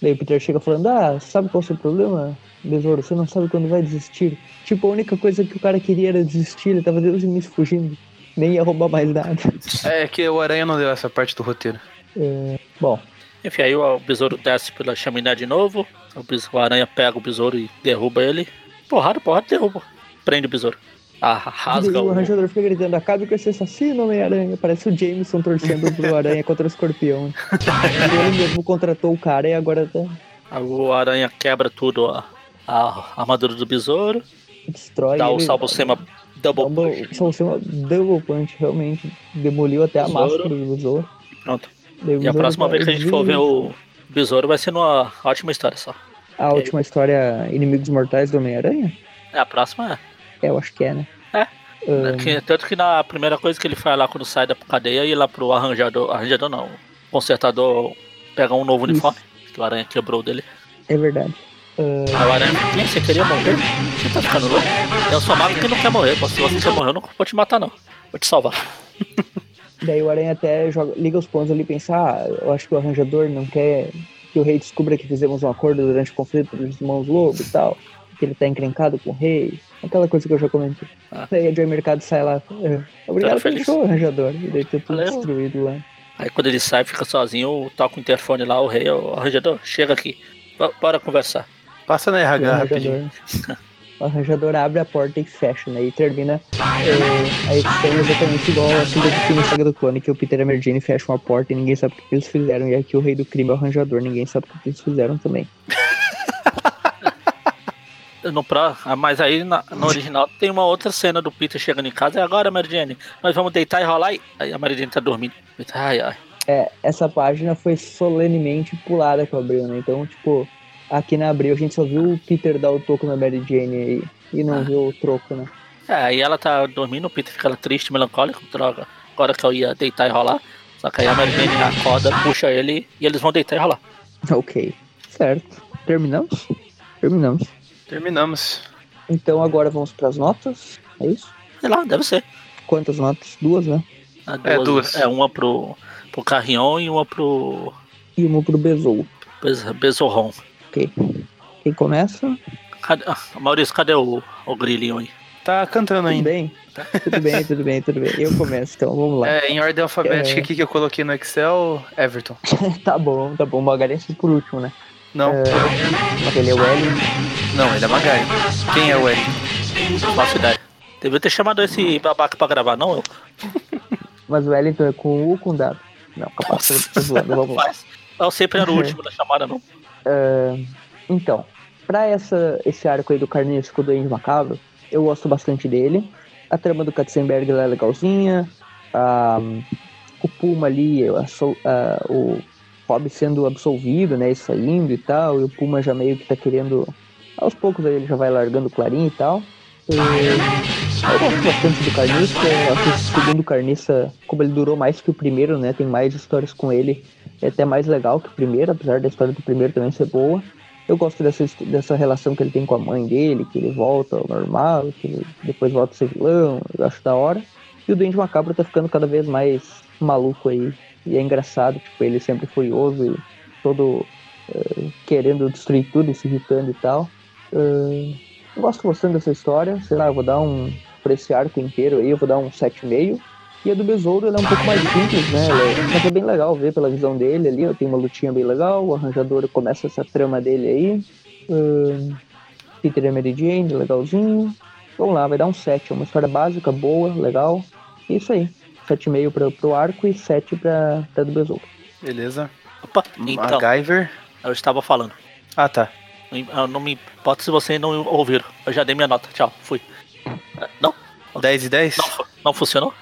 Daí o Peter chega falando, ah, sabe qual é o seu problema, besouro? Você não sabe quando vai desistir. Tipo, a única coisa que o cara queria era desistir, ele tava Deus e me fugindo. Nem ia roubar mais nada. É que o Aranha não deu essa parte do roteiro. É, bom, Enfim, aí o, besouro desce pela chaminé de novo. O, bes- o aranha pega o besouro e derruba ele. Porrada, porrada, derruba. Prende o besouro. Ah, rasga o o. arranjador fica gritando, acabe com esse assassino, Homem-Aranha. Parece o Jameson torcendo pro aranha contra o escorpião. ele mesmo contratou o cara e agora tá, O aranha quebra tudo, a, a armadura do besouro. destrói. Dá o salvo-sema double Double, punch. salvo-sema double punch, realmente. Demoliu até a Besouro. máscara do besouro. Pronto. E a próxima vez que a gente for ver o besouro vai ser numa ótima história só. A última história Inimigos Mortais do Homem-Aranha? É, a próxima é. É, eu acho que é, né? É. Ahn, Que- tanto que na primeira coisa que ele faz lá quando sai da cadeia, ir lá pro arranjador. Arranjador não. Consertador pegar um novo Isso. uniforme. Que o aranha quebrou dele. é verdade. Aranha "Quem, você queria morrer? Você tá ficando louco? Eu sou mago que não quer morrer. Se você quer morrer, eu não vou te matar, não. Vou te salvar. daí o Aranha até joga, liga os pontos ali e pensa, ah, eu acho que o arranjador não quer que o rei descubra que fizemos um acordo durante o conflito dos irmãos Lobo e tal. Que ele tá encrencado com o rei. Aquela coisa que eu já comentei. Ah. Daí a Joy Mercado sai lá. "É, Obrigado pelo show, arranjador. E daí tá tudo Valeu. destruído lá. Aí quando ele sai, fica sozinho, toca o interfone lá, o rei, o arranjador, chega aqui. Bo- Bora conversar. Passa na o RH rapidinho. arranjador, o arranjador abre a porta e fecha, né? E termina é, a edição exatamente igual a assim do filme Saga do Clone, que o Peter e a Mary Jane fecham a porta e ninguém sabe o que eles fizeram. E aqui o rei do crime é o arranjador, ninguém sabe o que eles fizeram também. No pra, ah, mas aí na- no original tem uma outra cena do Peter chegando em casa. E agora, Mary Jane, nós vamos deitar e rolar. E aí a Mary Jane tá dormindo. Ai, ai. É, essa página foi solenemente pulada com a Abril, né? Então, tipo, aqui na Abril a gente só viu o Peter dar o toco na Mary Jane aí e não Ah. viu o troco, né? É, aí ela tá dormindo, o Peter fica lá triste, melancólico, droga. Agora que eu ia deitar e rolar. Só que aí a Mary Jane acorda, puxa ele e eles vão deitar e rolar. Ok, certo. Terminamos? Terminamos. Terminamos. Então agora vamos para as notas. É isso? Sei lá, deve ser. Quantas notas? Duas, né? É, É, duas. É uma pro, pro Carrion e uma pro E uma pro Besouro. Bez- Bezorron. Ok. Quem começa? Cadê, ah, Maurício, cadê o, o grilinho aí? Tá cantando Tudo ainda. bem? Tudo bem, tudo bem, tudo bem. Eu começo, então vamos lá. É, em ordem alfabética É. aqui que eu coloquei no Excel, Everton. Tá bom, tá bom. Magarense por último, né? Não, Mas ele é o Ellen. não, ele é Magari. Quem é o? Não faço ideia. Devia ter chamado esse babaca pra gravar, não eu. Mas o Wellington é com U ou com W? Não, capaz tô, zoando, vamos lá. Faz. Eu sempre era o último da chamada, não. Ah, então, pra essa, esse arco aí do Carnístico do Duende Macabro, eu gosto bastante dele. A trama do Katzenberg é legalzinha. Ah, o Puma ali, ah, o Rob sendo absolvido, né, e saindo e tal. E o Puma já meio que tá querendo... Aos poucos aí ele já vai largando o Clarim e tal. E eu gosto bastante do Carniça. Eu Acho que esse segundo Carniça, como ele durou mais que o primeiro, né, tem mais histórias com ele. É até mais legal que o primeiro, apesar da história do primeiro também ser boa. Eu gosto dessa, dessa relação que ele tem com a mãe dele, que ele volta ao normal, que ele depois volta a ser vilão, eu acho da hora. E o Duende Macabro tá ficando cada vez mais maluco aí. E é engraçado, tipo, ele sempre furioso e todo eh, querendo destruir tudo e se irritando e tal. Eh, eu gosto bastante dessa história, sei lá, eu vou dar um. Pra esse arco inteiro aí, eu vou dar um 7,5. E a do Besouro ela é um pouco mais simples, né? Ela é, mas é bem legal ver pela visão dele ali. ó, Tem uma lutinha bem legal, o arranjador começa essa trama dele aí. Peter e Mary Jane, legalzinho. Vamos lá, vai dar um 7. É uma história básica, boa, legal. É isso aí. 7,5 pra, pro arco e 7 pra, pra do Besouro. Beleza. Opa, então, MacGyver. eu estava falando. Ah, tá. Eu não me importa se vocês não ouviram. Eu já dei minha nota. Tchau, fui. Não? 10 e 10? Não, não funcionou?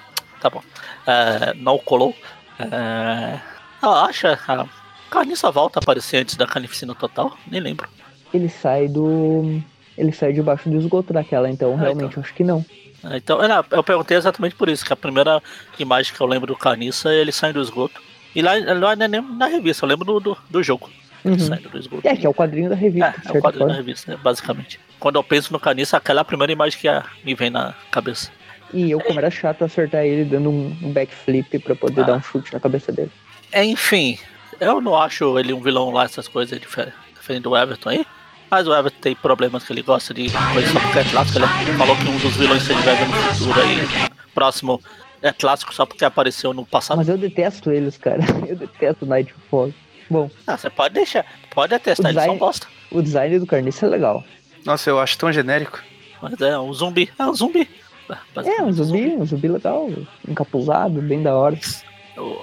Tá bom. É, não colou. É, eu acho. A carniça volta a aparecer antes da carnificina total? Nem lembro. Ele sai do. Ele sai debaixo do esgoto daquela, então Ah, realmente então. acho que não. É, Então, é, eu perguntei exatamente por isso, que a primeira imagem que eu lembro do Carniça ele saindo do esgoto. E lá, lá não é nem na revista, eu lembro do, do, do jogo. Ele Uhum. saindo do esgoto. É, que é o quadrinho da revista, É, é o certa quadro da forma. revista, basicamente. Quando eu penso no Carniça, aquela é a primeira imagem que ah, me vem na cabeça. E eu, como era chato acertar ele dando um backflip pra poder Ah. dar um chute na cabeça dele. Enfim, eu não acho ele um vilão lá, essas coisas diferentes, diferente do Everton aí. Mas o Everton tem problemas que ele gosta de coisas só porque é clássico. Ele falou que um dos vilões que ele vai ver no futuro aí, próximo, é clássico só porque apareceu no passado. Mas eu detesto eles, cara. Eu detesto Nightfall. Bom, Ah, você pode deixar, pode atestar, O ele só design- gosta. o design do Carniça é legal. Nossa, eu acho tão genérico. Mas é um zumbi, é um zumbi. É, um zumbi, um zumbi legal, encapuzado, bem da hora.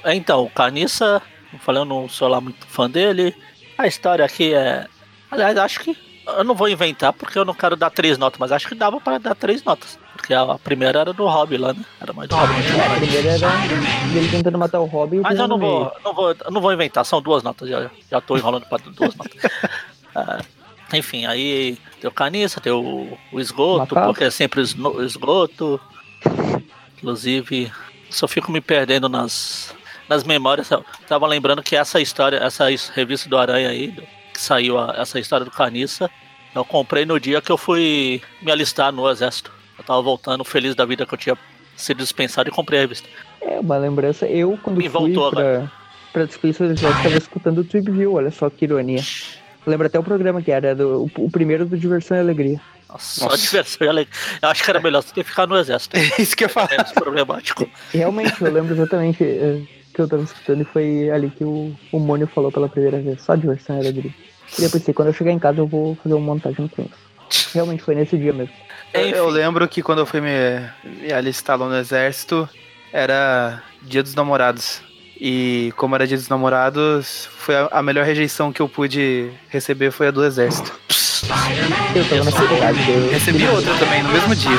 É, Então, o Carniça, eu não sou lá muito fã dele. A história aqui é. Aliás, acho que. Eu não vou inventar porque eu não quero dar três notas, mas acho que dava para dar três notas. Porque a, primeira era do Hobby lá, né? Era mais do Hobby, É, a primeira era dele tentando matar o o Mas eu não vou, não vou, não vou inventar, são duas notas, já, já tô enrolando para duas notas. Ah, enfim, aí tem o caniça, tem o, o esgoto, porque é sempre esno- esgoto. Inclusive, só fico me perdendo nas, nas memórias. Eu tava lembrando que essa história, essa is- revista do Aranha aí, que saiu a- essa história do caniça, eu comprei no dia que eu fui me alistar no exército. Eu tava voltando feliz da vida que eu tinha sido dispensado e comprei a revista. É, uma lembrança. Eu, quando Me fui voltou pra, pra dispensa do exército, tava escutando o Trip View, olha só que ironia. Lembra até o programa que era, do, o, o primeiro do Diversão e Alegria. Nossa, só Nossa. diversão e alegria. Eu acho que era melhor você ter ficado no exército. É isso que eu ia falar. menos problemático. Realmente, eu lembro exatamente eh, que eu tava escutando e foi ali que o, o Mônio falou pela primeira vez. Só diversão e alegria. E eu pensei, quando eu chegar em casa eu vou fazer uma montagem com isso. Realmente foi nesse dia mesmo. Eu, eu Enfim. lembro que quando eu fui me, me alistar lá no exército, era dia dos namorados. E como era dia dos namorados, foi a, a melhor rejeição que eu pude receber foi a do exército. Eu tava na faculdade, eu Recebi outra também, no mesmo dia.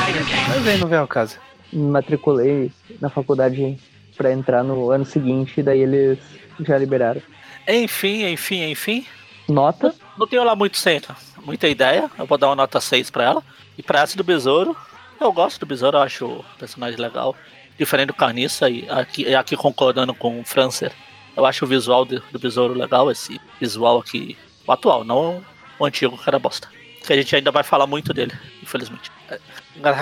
Mas aí não vem ao caso. me matriculei na faculdade pra entrar no ano seguinte, daí eles já liberaram. Enfim, enfim, enfim. Nota? Não tenho lá muito centro, muita ideia. Eu vou dar uma nota 6 pra ela. E pra essa do Besouro, eu gosto do Besouro, eu acho o personagem legal. Diferente do Carniça, e aqui, aqui concordando com o Francer, eu acho o visual do, do Besouro legal, esse visual aqui, o atual, não o antigo que era bosta. Que a gente ainda vai falar muito dele, infelizmente.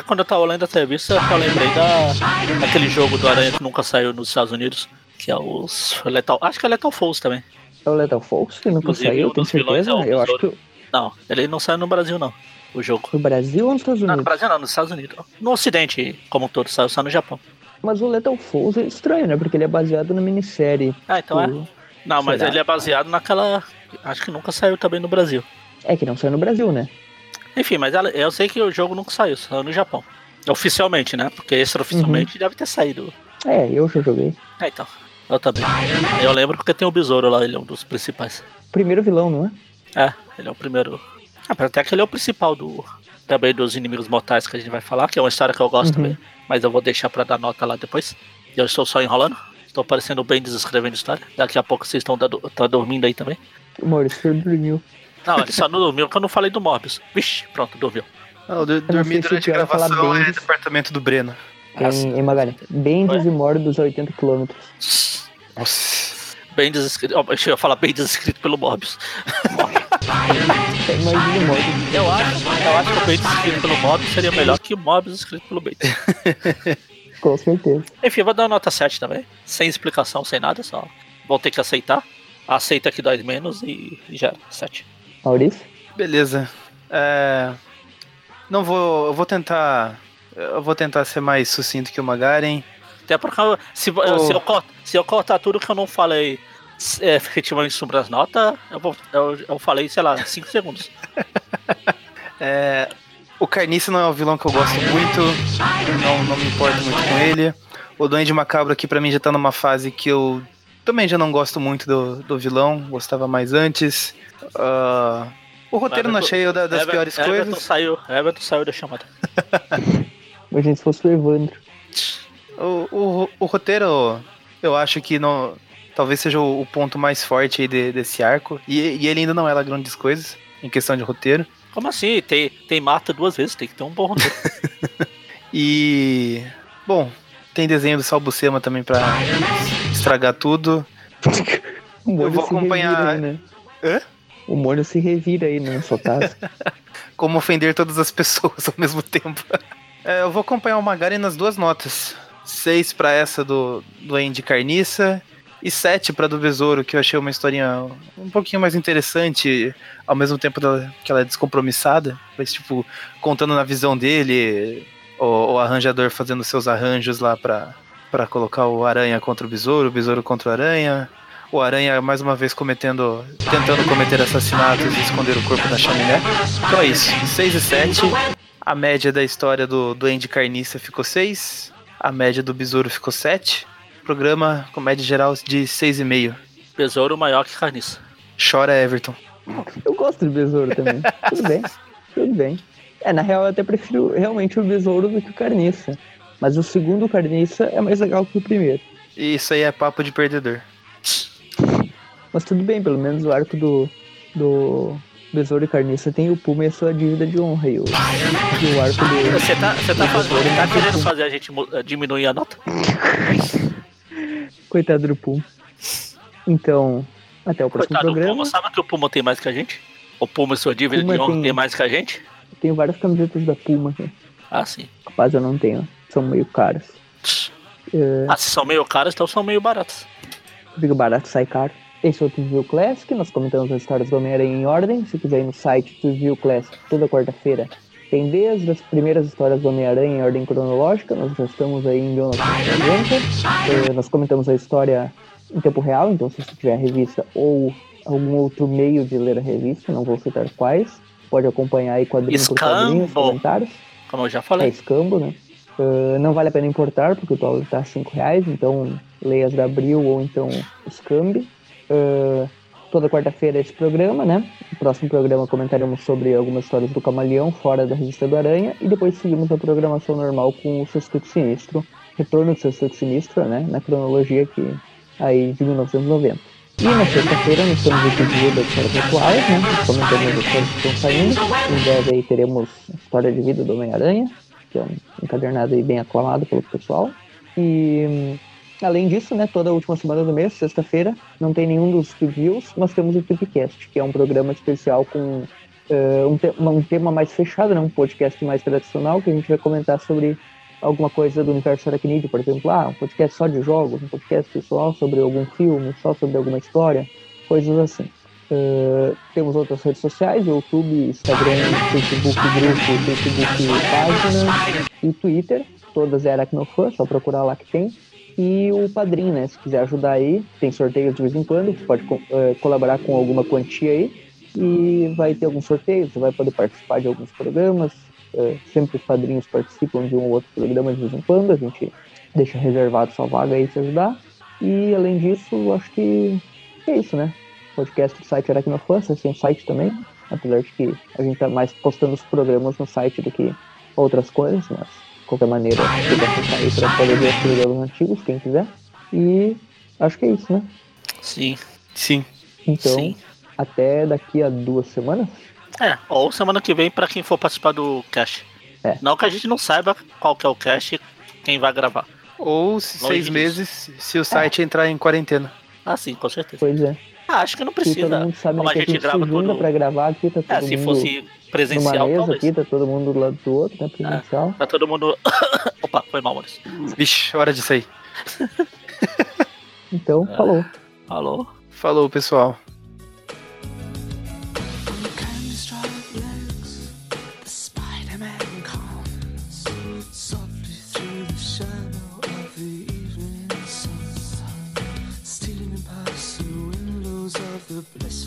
Quando eu tava lendo a entrevista, eu lembrei da, daquele jogo do Aranha que nunca saiu nos Estados Unidos, que é os Lethal. Acho que é Lethal Falls também. É o Lethal Falls que nunca Inclusive, saiu, um vilões certeza. é o eu acho que. Não, ele não saiu no Brasil, não. O jogo. no Brasil ou nos Estados Não, Unidos? no Brasil não, nos Estados Unidos. No Ocidente, como um todo, saiu só no Japão. Mas o Lethal Falls é estranho, né? Porque ele é baseado na minissérie. Ah, então é. do- Não, mas Será? ele é baseado naquela. Acho que nunca saiu também no Brasil. É que não saiu no Brasil, né? Enfim, mas ela- eu sei que o jogo nunca saiu, saiu no Japão. Oficialmente, né? Porque extraoficialmente deve ter saído. É, eu já joguei. É, então. Eu também. Eu lembro porque tem o Besouro lá, ele é um dos principais. Primeiro vilão, não é? É, ele é o primeiro. Ah, até que ele é o principal do. Também dos inimigos mortais que a gente vai falar, que é uma história que eu gosto Uhum. também. Mas eu vou deixar pra dar nota lá depois. Eu estou só enrolando. Estou parecendo bem desescrevendo história. Daqui a pouco vocês estão tá dormindo aí também. O Maurício dormiu. Não, ele só não dormiu porque eu não falei do Morbius. Vixe, pronto, dormiu. Não, do- não dormir sei se durante a gravação é departamento do Breno. Em, em Magalhães. Bendis Ué? e Morbius a 80 km. Nossa. Bem desescrito. Eu ia falar bem desescrito pelo Morbius. Eu acho, eu acho que o bem desescrito pelo Morbius seria melhor que o Morbius escrito pelo bem. Com certeza. Enfim, eu vou dar uma nota 7 também. Sem explicação, sem nada, só. Vão ter que aceitar. Aceita que dói menos e já era. 7. Maurício? Beleza. É, Não vou. Eu vou tentar. Eu vou tentar ser mais sucinto que o Magaren. Até porque se, Ô. se, eu, cor- se eu cortar tudo que eu não falei é, efetivamente sobre as notas, eu, vou, eu, eu falei, sei lá, 5 segundos. É, O Carniça não é um vilão que eu gosto muito. Não, não me importo muito com ele. O Duende Macabro aqui pra mim já tá numa fase que eu também já não gosto muito do, do vilão. Gostava mais antes. Ah, o roteiro não Everton- achei da- das Ever- piores Everton coisas. Saiu, Everton saiu da chamada. Imagina se fosse o Evandro. O, o, o roteiro, eu acho que não, talvez seja o, o ponto mais forte aí de- desse arco. E, e ele ainda não é lá grandes coisas em questão de roteiro. Como assim? Tem, tem mata duas vezes, tem que ter um bom roteiro. E. Bom, tem desenho do Salbucema também pra estragar tudo. O Mônio vou se acompanhar- revira aí, né? Hã? O Mônio se revira aí, né? Como ofender todas as pessoas ao mesmo tempo. É, eu vou acompanhar o Magari nas duas notas. Seis pra essa do, do Andy Carniça. E sete pra do Besouro, que eu achei uma historinha um pouquinho mais interessante, ao mesmo tempo que ela é descompromissada. Mas, tipo, contando na visão dele, o, o arranjador fazendo seus arranjos lá pra, pra colocar o Aranha contra o Besouro, o Besouro contra o Aranha. O Aranha, mais uma vez, cometendo. tentando cometer assassinatos e esconder o corpo da chaminé. Então é isso. 6 e 7. A média da história do Duende Carniça ficou 6. A média do Besouro ficou 7. Programa com média geral de 6,5. Besouro maior que carniça. Chora Everton. Eu gosto do besouro também. Tudo bem. Tudo bem. É, na real, eu até prefiro realmente o besouro do que o carniça. Mas o segundo carniça é mais legal que o primeiro. E isso aí é papo de perdedor. Mas tudo bem, pelo menos o arco do, do besouro e carniça tem o Puma e a sua dívida de honra. E o, e o arco do. Você tá, você tá, fazendo, tá querendo fazer a gente eh, diminuir a nota? Coitado do Puma. Então, até o próximo Coitado do programa. Puma, sabe que o Puma tem mais que a gente? O Puma e sua dívida Puma de honra tem- tem mais que a gente? Tenho várias camisetas da Puma aqui. Ah, sim. Rapaz, eu não tenho. São meio caras. Ah, se são meio caros, então são meio baratos. fica barato, sai caro. Esse é o Trivio Classic, nós comentamos as histórias do Homem-Aranha em ordem. Se quiser ir no site Trivio Classic, toda quarta-feira, tem desde as primeiras histórias do Homem-Aranha em ordem cronológica. Nós já estamos aí em 1990. Eh, nós comentamos a história em tempo real, então se você tiver a revista ou algum outro meio de ler a revista, não vou citar quais, pode acompanhar aí quadrinho por quadrinho, os Escambo. comentários. Como eu já É falei. escambo, né? Ah, não vale a pena importar, porque o dólar tá 5 reais, então leia as da Abril ou então escambe. Ah, toda quarta-feira esse programa, né? No próximo programa comentaremos sobre algumas histórias do Camaleão fora da revista do Aranha e depois seguimos a programação normal com o Sexteto Sinistro, retorno do Sexteto Sinistro, né? Na cronologia que aí de 1990. E na sexta-feira nós temos o review das histórias atuais, né? Comentando as histórias que estão saindo. Em breve aí teremos a história de vida do Homem-Aranha, que é um encadernado aí bem aclamado pelo pessoal. E hum, além disso, né, toda a última semana do mês, sexta-feira, não tem nenhum dos reviews, mas temos o Tripcast, que é um programa especial com uh, um, te um, tema mais fechado, né, um podcast mais tradicional, que a gente vai comentar sobre alguma coisa do universo aracnídeo, por exemplo, ah, um podcast só de jogos, um podcast só sobre algum filme, só sobre alguma história, coisas assim. Uh, temos outras redes sociais, YouTube, Instagram, Facebook grupo, Facebook página e Twitter, todas é Aracnofã, só procurar lá que tem. E o Padrim, né, se quiser ajudar aí, tem sorteios de vez em quando, pode uh, colaborar com alguma quantia aí e vai ter alguns sorteios, você vai poder participar de alguns programas, uh, sempre os padrinhos participam de um ou outro programa de vez em quando, a gente deixa reservado sua vaga aí se ajudar. E além disso, acho que é isso, né? Podcast do site Aracnofã, você tem um site também, apesar de que a gente tá mais postando os programas no site do que outras coisas, mas qualquer maneira, fica acessar aí para poder ver os programas antigos, quem quiser. E acho que é isso, né? Sim. Sim. Então, Sim. até daqui a duas semanas. É, ou semana que vem pra quem for participar do cast. É. Não que a gente não saiba qual que é o cast e quem vai gravar. Ou se seis disso. meses se o site entrar em quarentena. Ah, sim, com certeza. Pois é. Ah, acho que não Que todo precisa. mundo sabe Como a que a gente gente se grava junta tudo. pra gravar aqui, tá todo É, se mundo fosse numa presencial, mesa talvez. aqui, tá todo mundo do lado do outro, né? Presencial. Tá todo mundo. Opa, foi mal, Maurício. Vixe, hora de sair. Então, É. falou. Alô? Falou, pessoal. helpless